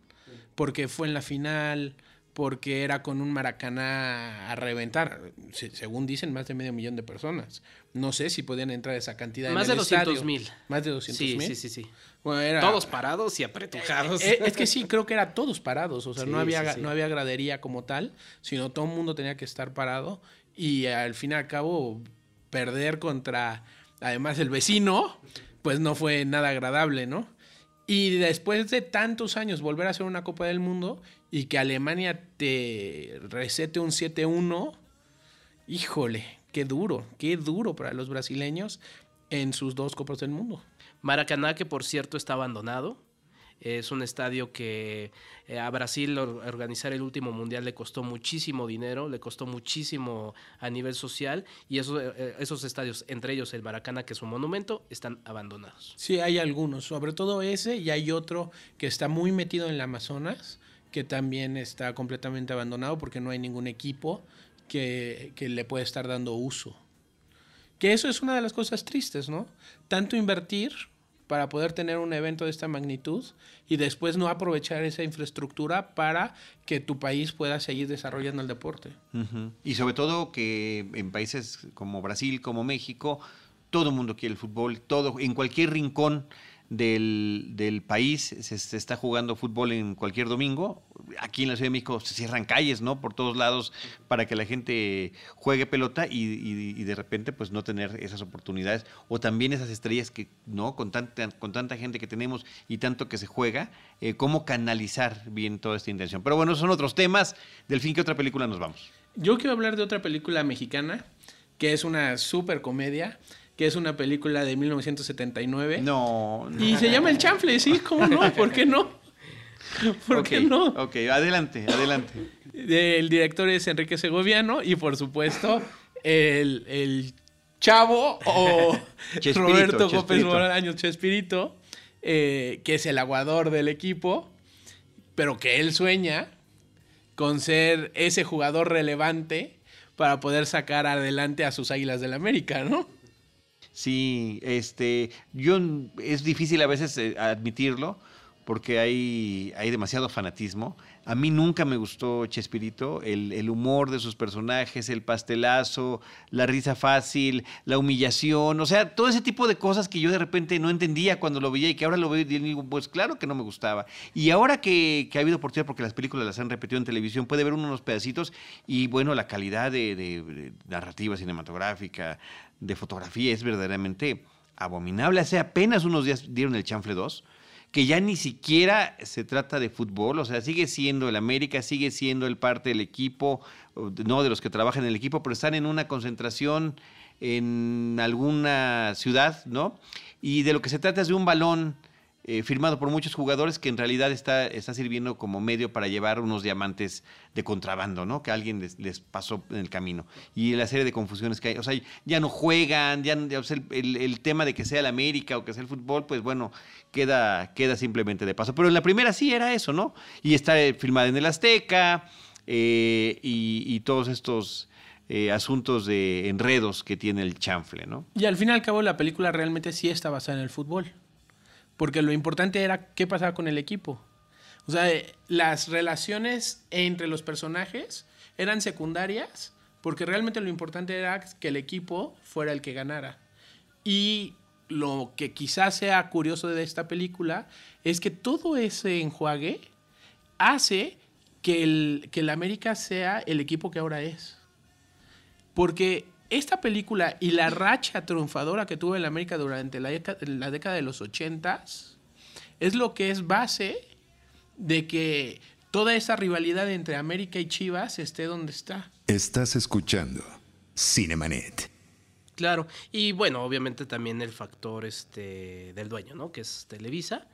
porque fue en la final, porque era con un Maracaná a reventar. Se- según dicen, más de medio millón de personas. No sé si podían entrar esa cantidad. Más en de el estadio. 200,000. Más de 200 Sí, mil. sí, sí, sí. Bueno, era- Todos parados y apretujados. eh, es que sí, creo que era todos parados, o sea, Sí, no, había, sí. no había gradería como tal, sino todo el mundo tenía que estar parado y al fin y al cabo perder contra, además el vecino, pues no fue nada agradable, ¿no? Y después de tantos años volver a hacer una Copa del Mundo y que Alemania te recete un 7-1, híjole, qué duro, qué duro para los brasileños en sus dos Copas del Mundo. Maracaná, que por cierto está abandonado. Es un estadio que eh, a Brasil organizar el último mundial le costó muchísimo dinero, le costó muchísimo a nivel social y esos, eh, esos estadios, entre ellos el Maracaná, que es un monumento, están abandonados. Sí, hay algunos, sobre todo ese y hay otro que está muy metido en el Amazonas, que también está completamente abandonado porque no hay ningún equipo que le pueda estar dando uso. Que eso es una de las cosas tristes, ¿no? Tanto invertir para poder tener un evento de esta magnitud y después no aprovechar esa infraestructura para que tu país pueda seguir desarrollando el deporte. Y sobre todo que en países como Brasil, como México, todo el mundo quiere el fútbol, todo, en cualquier rincón del, del país se, está jugando fútbol en cualquier domingo. Aquí en la Ciudad de México se cierran calles, ¿no? Por todos lados para que la gente juegue pelota y de repente pues no tener esas oportunidades o también esas estrellas que, ¿no? Con tanta, con tanta gente que tenemos y tanto que se juega, eh, cómo canalizar bien toda esta intención. Pero bueno, son otros temas. Del fin, ¿qué otra película nos vamos? Yo quiero hablar de otra película mexicana, que es una super comedia, que es una película de 1979. No, no. Y se llama El Chanfle, sí, ¿cómo no? ¿Por qué no? [laughs] ¿Por qué no? Ok, adelante, adelante. El director es Enrique Segoviano y por supuesto el, el chavo o [laughs] Chespirito, Roberto Gómez. Bolaños Chespirito, eh, que es el aguador del equipo, pero que él sueña con ser ese jugador relevante para poder sacar adelante a sus Águilas del América, ¿no? Sí, este, yo es difícil a veces eh, admitirlo porque hay, hay demasiado fanatismo. A mí nunca me gustó Chespirito, el, el humor de sus personajes, el pastelazo, la risa fácil, la humillación, o sea, todo ese tipo de cosas que yo de repente no entendía cuando lo veía y que ahora lo veo y digo, pues claro que no me gustaba. Y ahora que, que ha habido oportunidad, porque las películas las han repetido en televisión, puede ver uno unos pedacitos y bueno, la calidad de, de- de narrativa cinematográfica, de fotografía es verdaderamente abominable. Hace apenas unos días dieron el Chanfle 2, que ya ni siquiera se trata de fútbol, o sea, sigue siendo el América, sigue siendo el parte del equipo, no de los que trabajan en el equipo, pero están en una concentración en alguna ciudad, ¿no? Y de lo que se trata es de un balón eh, firmado por muchos jugadores que en realidad está, está sirviendo como medio para llevar unos diamantes de contrabando, ¿no? Que alguien les, pasó en el camino. Y la serie de confusiones que hay. O sea, ya no juegan, ya, el, tema de que sea el América o que sea el fútbol, pues bueno, queda, queda simplemente de paso. Pero en la primera sí era eso, ¿no? Y está eh, filmada en el Azteca eh, y, todos estos asuntos de enredos que tiene el chanfle, ¿no? Y al fin y al cabo la película realmente sí está basada en el fútbol. Porque lo importante era qué pasaba con el equipo. O sea, eh, las relaciones entre los personajes eran secundarias porque realmente lo importante era que el equipo fuera el que ganara. Y lo que quizás sea curioso de esta película es que todo ese enjuague hace que el, que el América sea el equipo que ahora es. Porque esta película y la racha triunfadora que tuvo el América durante la, década- la década de los 80 es lo que es base de que toda esa rivalidad entre América y Chivas esté donde está. Estás escuchando Cinemanet. Claro, y bueno, obviamente también el factor este del dueño, ¿no? Que es Televisa.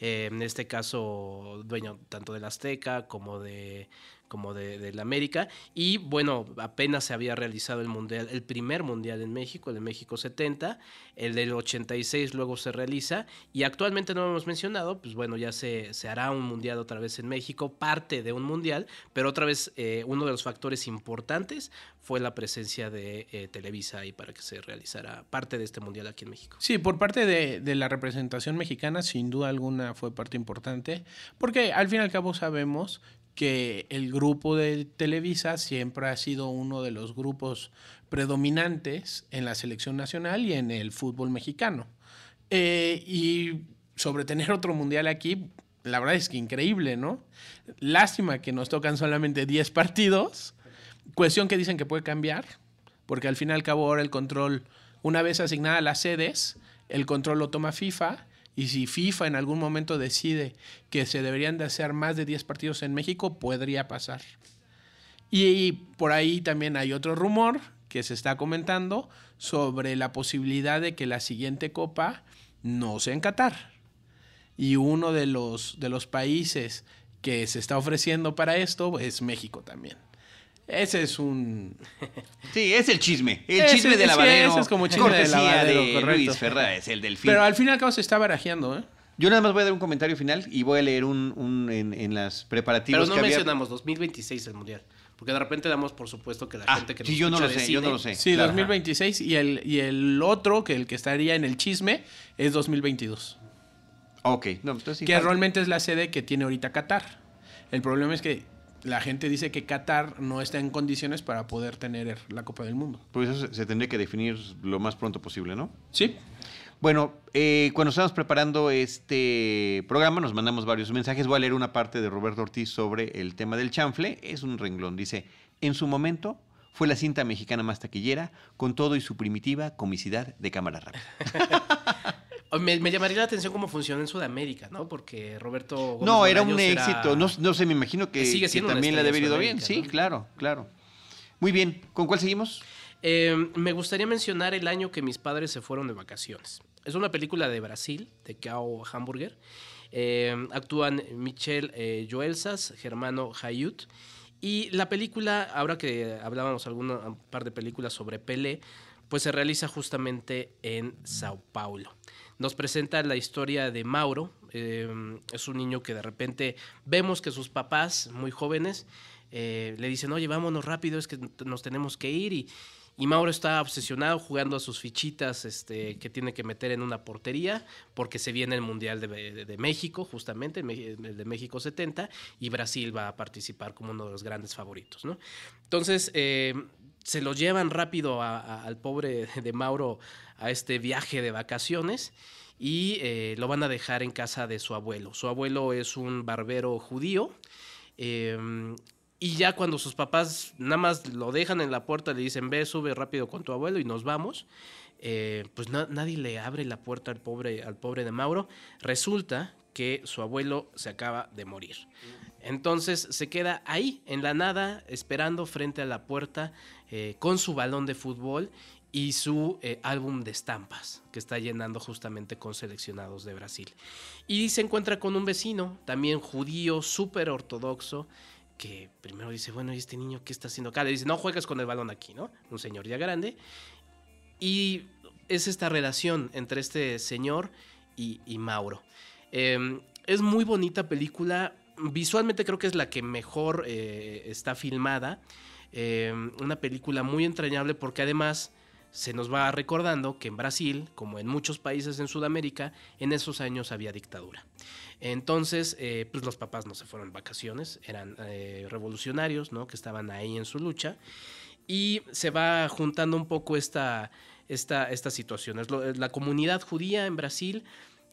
Eh, en este caso, dueño tanto del Azteca como de como de, del América. Y bueno, apenas se había realizado el mundial, el primer mundial en México, el de México 70, el del 86 luego se realiza, y actualmente no lo hemos mencionado, pues bueno, ya se, se hará un mundial otra vez en México, parte de un mundial, pero otra vez eh, uno de los factores importantes fue la presencia de eh, Televisa ahí para que se realizara parte de este mundial aquí en México. Sí, por parte de, de la representación mexicana, sin duda alguna fue parte importante, porque al fin y al cabo sabemos que el grupo de Televisa siempre ha sido uno de los grupos predominantes en la selección nacional y en el fútbol mexicano. Eh, y sobre tener otro mundial aquí, la verdad es que increíble, ¿no? Lástima que nos tocan solamente 10 partidos, cuestión que dicen que puede cambiar, porque al fin y al cabo ahora el control, una vez asignadas las sedes, el control lo toma FIFA y si FIFA en algún momento decide que se deberían de hacer más de 10 partidos en México, podría pasar. Y por ahí también hay otro rumor, que se está comentando sobre la posibilidad de que la siguiente copa no sea en Qatar. Y uno de los, de los países que se está ofreciendo para esto es México también. Ese es un... Sí, es el chisme. El Ese- chisme de lavadero. ese es como chisme de lavadero, de correcto. Luis Ferraz, el del film. Pero al fin y al cabo se está barajeando, ¿eh? Yo nada más voy a dar un comentario final y voy a leer un, un en, en las preparativos Pero no que había. mencionamos 2026 el mundial. Porque de repente damos por supuesto que la Ah, gente que sí, nos yo no lo sé, yo no lo sé. Sí, Claro. 2026 y el, y el otro, que el que estaría en el chisme, es 2022. Ok, no, entonces que realmente es la sede que tiene ahorita Qatar. El problema es que la gente dice que Qatar no está en condiciones para poder tener la Copa del Mundo. Pues eso se, tendría que definir lo más pronto posible, ¿no? Sí. Bueno, eh, cuando estábamos preparando este programa, nos mandamos varios mensajes. Voy a leer una parte de Roberto Ortiz sobre el tema del chanfle. Es un renglón. Dice, en su momento fue la cinta mexicana más taquillera, con todo y su primitiva comicidad de cámara rápida. [laughs] Me, me llamaría la atención cómo funciona en Sudamérica, ¿no? Porque Roberto. Gómez No, era un era- éxito. No, no sé, me imagino que, Sigue que también le ha debido ido bien. Sí, claro, claro. Muy bien. ¿Con cuál seguimos? Eh, me gustaría mencionar el año que mis padres se fueron de vacaciones. Es una película de Brasil, de Cao Hamburger. Eh, actúan Michelle eh, Joelsas, Germano Hayut. Y la película, ahora que hablábamos alguna, un par de películas sobre Pelé, pues se realiza justamente en Sao Paulo. Nos presenta la historia de Mauro. eh, es un niño que de repente vemos que sus papás, muy jóvenes, eh, le dicen, oye, vámonos rápido, es que nos tenemos que ir. Y, Mauro está obsesionado jugando a sus fichitas este, que tiene que meter en una portería, porque se viene el Mundial de, México, justamente, el, de México 70, y Brasil va a participar como uno de los grandes favoritos. Entonces, eh, se lo llevan rápido al pobre de Mauro a este viaje de vacaciones y eh, lo van a dejar en casa de su abuelo. Su abuelo es un barbero judío. eh, y ya cuando sus papás nada más lo dejan en la puerta, le dicen, ve, sube rápido con tu abuelo y nos vamos, eh, pues na- nadie le abre la puerta al pobre, al pobre de Mauro. Resulta que su abuelo se acaba de morir. Entonces se queda ahí, en la nada, esperando frente a la puerta eh, con su balón de fútbol y su eh, álbum de estampas que está llenando justamente con seleccionados de Brasil. Y se encuentra con un vecino, también judío, súper ortodoxo, que primero dice, bueno, ¿y este niño qué está haciendo acá? Le dice, no juegas con el balón aquí, ¿no? Un señor ya grande. Y es esta relación entre este señor y, Mauro. Eh, es muy bonita película. Visualmente creo que es la que mejor eh, está filmada. Eh, una película muy entrañable porque además se nos va recordando que en Brasil, como en muchos países en Sudamérica, en esos años había dictadura. Entonces, eh, pues los papás no se fueron de vacaciones, eran revolucionarios, ¿no? Que estaban ahí en su lucha. Y se va juntando un poco esta, esta, esta situación. Es lo- la comunidad judía en Brasil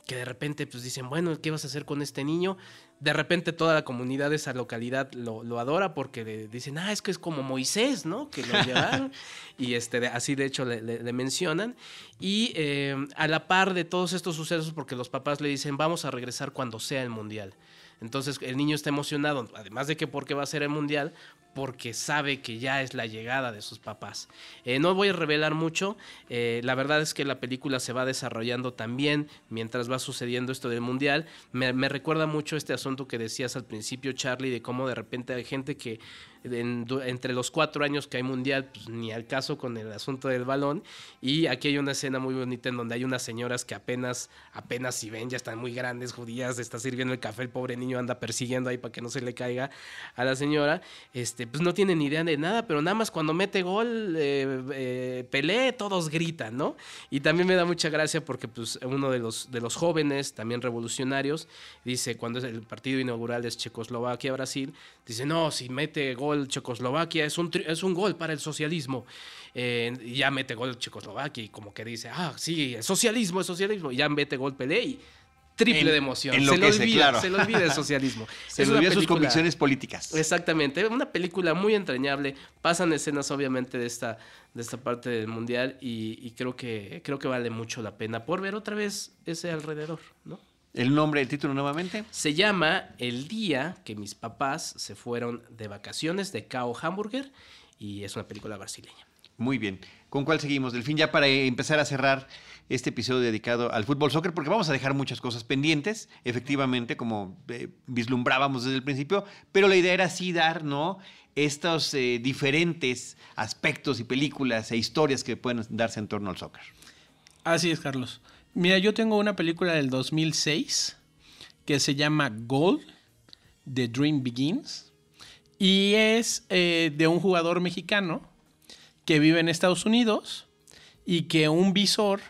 que de repente pues dicen, bueno, ¿qué vas a hacer con este niño? De repente toda la comunidad de esa localidad lo, lo adora porque le dicen, ah, es que es como Moisés, ¿no? Que lo [laughs] llevaron. y este, así de hecho le, le- le mencionan. Y eh, a la par de todos estos sucesos, porque los papás le dicen, vamos a regresar cuando sea el mundial. Entonces el niño está emocionado, además de que porque va a ser el mundial, porque sabe que ya es la llegada de sus papás. Eh, no voy a revelar mucho, eh, la verdad es que la película se va desarrollando también mientras va sucediendo esto del mundial. Me, recuerda mucho este asunto que decías al principio, Charlie, de cómo de repente hay gente que entre los cuatro años que hay mundial, pues ni al caso con el asunto del balón. Y aquí hay una escena muy bonita en donde hay unas señoras que apenas, apenas si ven, ya están muy grandes, judías, está sirviendo el café, el pobre niño anda persiguiendo ahí para que no se le caiga a la señora. Este, pues no tienen ni idea de nada, pero nada más cuando mete gol, eh, eh, Pelé, todos gritan, ¿no? Y también me da mucha gracia porque pues uno de los, de los jóvenes, también revolucionarios, dice, cuando es el partido inaugural es Checoslovaquia-Brasil, dice, no, si mete gol Checoslovaquia es un, es un gol para el socialismo. Eh, y ya mete gol Checoslovaquia y como que dice, ah, sí, el socialismo, el socialismo. Y ya mete gol Pelé triple En- de emoción. se le enloquece, olvida, claro. se le olvida el socialismo. [laughs] Se le una olvidan sus convicciones políticas. Exactamente, una película muy entrañable. Pasan escenas, obviamente, de esta, de esta parte del mundial y, y creo que creo que vale mucho la pena por ver otra vez ese alrededor, ¿no? El nombre, el título nuevamente. Se llama El día que mis papás se fueron de vacaciones de Cao Hamburger y es una película brasileña. Muy bien. ¿Con cuál seguimos? Delfín, ya para empezar a cerrar este episodio dedicado al fútbol soccer, porque vamos a dejar muchas cosas pendientes, efectivamente, como eh, vislumbrábamos desde el principio, pero la idea era sí dar, ¿no? Estos eh, diferentes aspectos y películas e historias que pueden darse en torno al soccer. Así es, Carlos. Mira, yo tengo una película del 2006 que se llama Goal, The Dream Begins, y es eh, de un jugador mexicano que vive en Estados Unidos y que un visor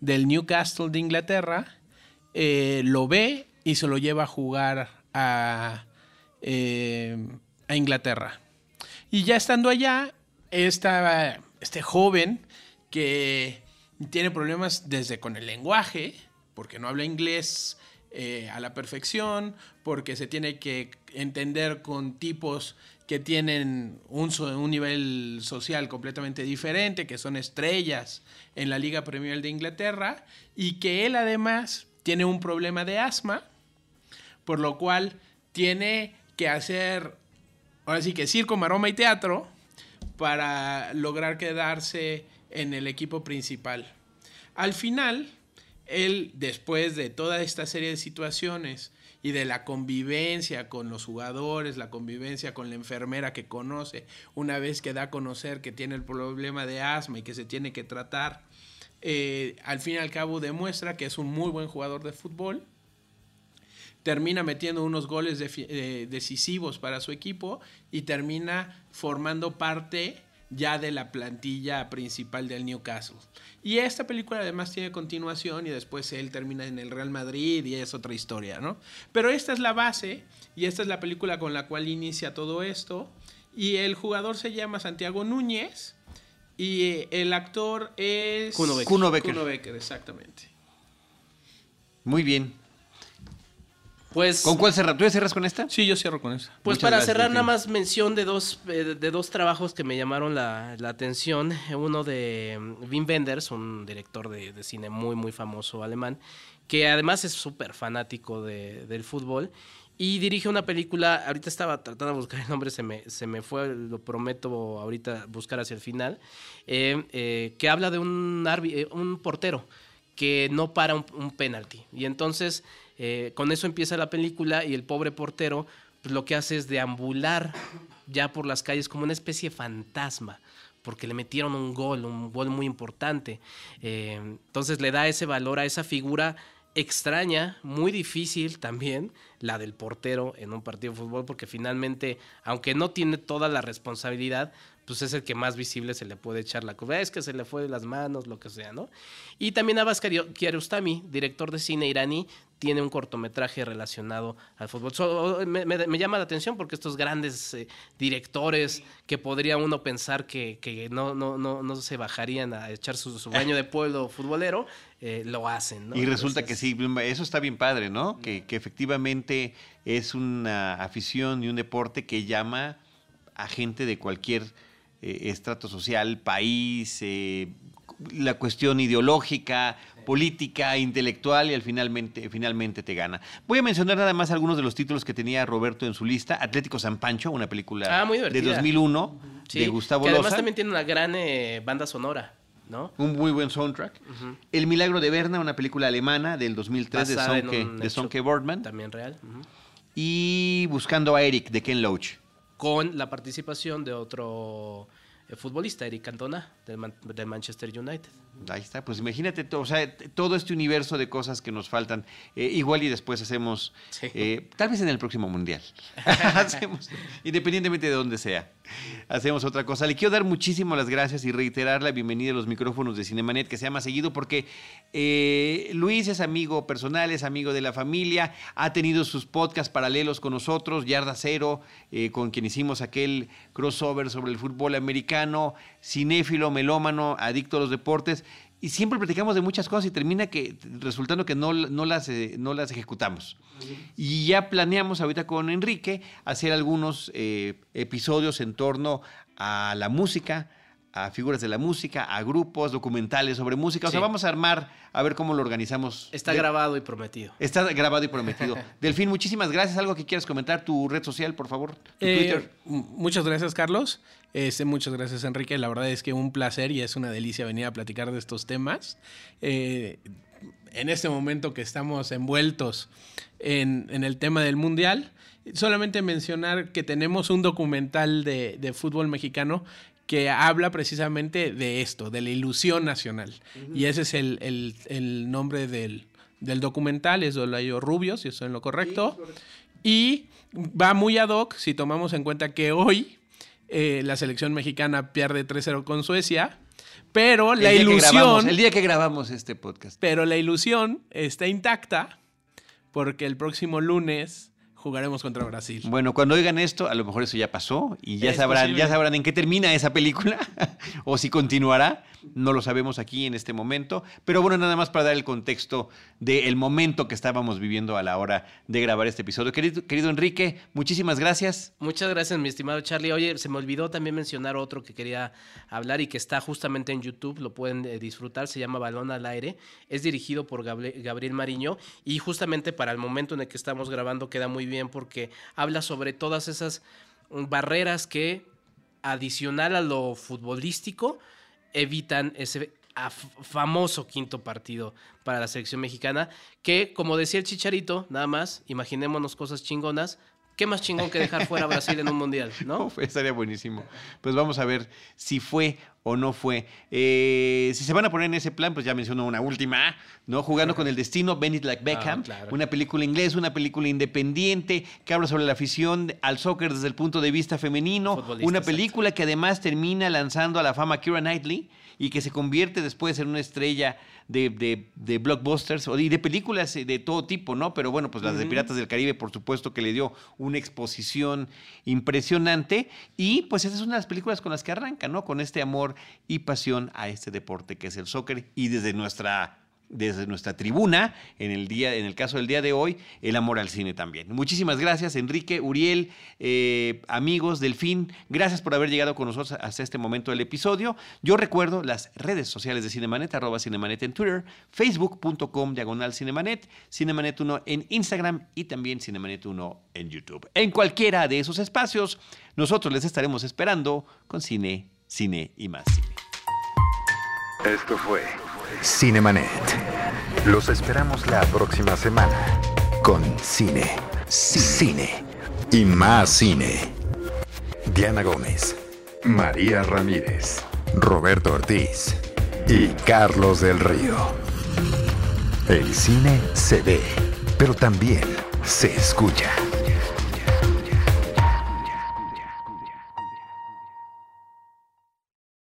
del Newcastle de Inglaterra eh, lo ve y se lo lleva a jugar a, eh, a Inglaterra. Y ya estando allá, este joven que tiene problemas desde con el lenguaje, porque no habla inglés eh, a la perfección, porque se tiene que entender con tipos que tienen un, nivel social completamente diferente, que son estrellas en la Liga Premier de Inglaterra, y que él además tiene un problema de asma, por lo cual tiene que hacer, ahora sí que circo, maroma y teatro, para lograr quedarse en el equipo principal. Al final, él, después de toda esta serie de situaciones y de la convivencia con los jugadores, la convivencia con la enfermera que conoce, una vez que da a conocer que tiene el problema de asma y que se tiene que tratar, eh, al fin y al cabo demuestra que es un muy buen jugador de fútbol termina metiendo unos goles eh, decisivos para su equipo y termina formando parte ya de la plantilla principal del Newcastle. Y esta película además tiene continuación y después él termina en el Real Madrid y es otra historia, ¿no? Pero esta es la base y esta es la película con la cual inicia todo esto y el jugador se llama Santiago Núñez y eh, el actor es Kuno Becker. Kuno Becker. Kuno Becker, exactamente. Muy bien. Pues, ¿Con cuál cerrar? ¿Tú ya cerras con esta? Sí, yo cierro con eso. pues Muchas para gracias, cerrar nada más mención de dos, eh, de dos trabajos que me llamaron la, la atención. Uno de mm, Wim Wenders, un director de, de cine muy, muy famoso alemán, que además es súper fanático de- del fútbol. Y dirige una película, ahorita estaba tratando de buscar el nombre, se me, se me fue, lo prometo ahorita buscar hacia el final, eh, eh, que habla de un, un portero que no para un, un penalti. Y entonces eh, con eso empieza la película y el pobre portero pues, lo que hace es deambular ya por las calles como una especie de fantasma porque le metieron un gol, un gol muy importante. Eh, entonces le da ese valor a esa figura extraña, muy difícil también, la del portero en un partido de fútbol, porque finalmente, aunque no tiene toda la responsabilidad, pues es el que más visible se le puede echar la culpa. Es que se le fue de las manos, lo que sea, ¿no? Y también Abbas Kiaro- Kiarostami, director de cine iraní, tiene un cortometraje relacionado al fútbol. So, me, me- me llama la atención porque estos grandes eh, directores que podría uno pensar que, que no, no, no, no se bajarían a echar su, su baño de pueblo futbolero, eh, lo hacen, ¿no? Y resulta que sí, eso está bien padre, ¿no? Que, que efectivamente es una afición y un deporte que llama a gente de cualquier eh, estrato social, país, eh, la cuestión ideológica, política, intelectual y al finalmente, finalmente te gana. Voy a mencionar nada más algunos de los títulos que tenía Roberto en su lista. Atlético San Pancho, una película Ah, muy de divertida. 2001 sí, de Gustavo que además también tiene una gran eh, banda sonora, ¿no? Un muy buen soundtrack. El Milagro de Berna, una película alemana del 2003 de Sonke, de hecho Sonke Boardman. También real. Y Buscando a Eric, de Ken Loach. Con la participación de otro eh, futbolista, Eric Cantona, del, Man- del Manchester United. Ahí está, pues imagínate, o sea, todo este universo de cosas que nos faltan. Eh, igual y después hacemos, Sí. eh, tal vez en el próximo mundial, [laughs] hacemos, independientemente de dónde sea, hacemos otra cosa. Le quiero dar muchísimas las gracias y reiterar la bienvenida a los micrófonos de Cinemanet, que sea más seguido, porque eh, Luis es amigo personal, es amigo de la familia, ha tenido sus podcasts paralelos con nosotros, Yarda Cero, con quien hicimos aquel crossover sobre el fútbol americano, cinéfilo, melómano, adicto a los deportes. Y siempre platicamos de muchas cosas y termina que resultando que no, no, las, eh, no las ejecutamos. Y ya planeamos ahorita con Enrique hacer algunos eh, episodios en torno a la música, a figuras de la música, a grupos, documentales sobre música. O sea, vamos a armar a ver cómo lo organizamos. Está De- grabado y prometido. Está grabado y prometido. [laughs] Delfín, muchísimas gracias. ¿Algo que quieras comentar? Tu red social, por favor. Eh, muchas gracias, Carlos. Este, muchas gracias, Enrique. La verdad es que un placer y es una delicia venir a platicar de estos temas. Eh, en este momento que estamos envueltos en, en el tema del Mundial, solamente mencionar que tenemos un documental de, de fútbol mexicano que habla precisamente de esto, de la ilusión nacional. Y ese es el, el- el nombre del, del documental, es Dolayo Rubio, si estoy en lo correcto. Y va muy ad hoc si tomamos en cuenta que hoy eh, la selección mexicana pierde 3-0 con Suecia, pero El la grabamos- ilusión, el día que grabamos este podcast. pero la ilusión está intacta porque el próximo lunes jugaremos contra Brasil. Bueno, cuando oigan esto, a lo mejor eso ya pasó y ya Es sabrán, posible. ya sabrán en qué termina esa película [laughs] o si continuará. No lo sabemos aquí en este momento. Pero bueno, nada más para dar el contexto del momento que estábamos viviendo a la hora de grabar este episodio. Querido, querido Enrique, muchísimas gracias. Muchas gracias, mi estimado Charlie. Oye, se me olvidó también mencionar otro que quería hablar y que está justamente en YouTube, lo pueden eh, disfrutar, se llama Balón al Aire, es dirigido por Gabriel Mariño y justamente para el momento en el que estamos grabando queda muy bien porque habla sobre todas esas barreras que, adicional a lo futbolístico, evitan ese famoso quinto partido para la selección mexicana, que como decía el Chicharito, nada más, imaginémonos cosas chingonas, ¿qué más chingón que dejar fuera a Brasil en un mundial, no? [laughs] Uf, estaría buenísimo. Pues vamos a ver si fue o no fue. Eh, si se van a poner en ese plan, pues ya menciono una última, ¿no? Jugando con el destino, Bennett Like Beckham, Ah, claro. una película inglesa, una película independiente que habla sobre la afición al soccer desde el punto de vista femenino, una exacto. película que además termina lanzando a la fama a Keira Knightley y que se convierte después en una estrella de, de- de blockbusters y de películas de todo tipo, ¿no? Pero bueno, pues las de Piratas del Caribe, por supuesto, que le dio una exposición impresionante. Y pues esa es una de las películas con las que arranca, ¿no? Con este amor y pasión a este deporte que es el soccer. Y desde nuestra desde nuestra tribuna, en el, día, en el caso del día de hoy, el amor al cine también. Muchísimas gracias, Enrique, Uriel, eh, amigos, Delfín, gracias por haber llegado con nosotros hasta este momento del episodio. Yo recuerdo las redes sociales de Cinemanet, arroba Cinemanet en Twitter, facebook.com diagonal Cinemanet, Cinemanet 1 en Instagram y también Cinemanet 1 en YouTube. En cualquiera de esos espacios, nosotros les estaremos esperando con cine, cine y más cine. Esto fue Cinemanet. Los esperamos la próxima semana con cine, cine y más cine. Diana Gómez, María Ramírez, Roberto Ortiz y Carlos del Río. El cine se ve, pero también se escucha.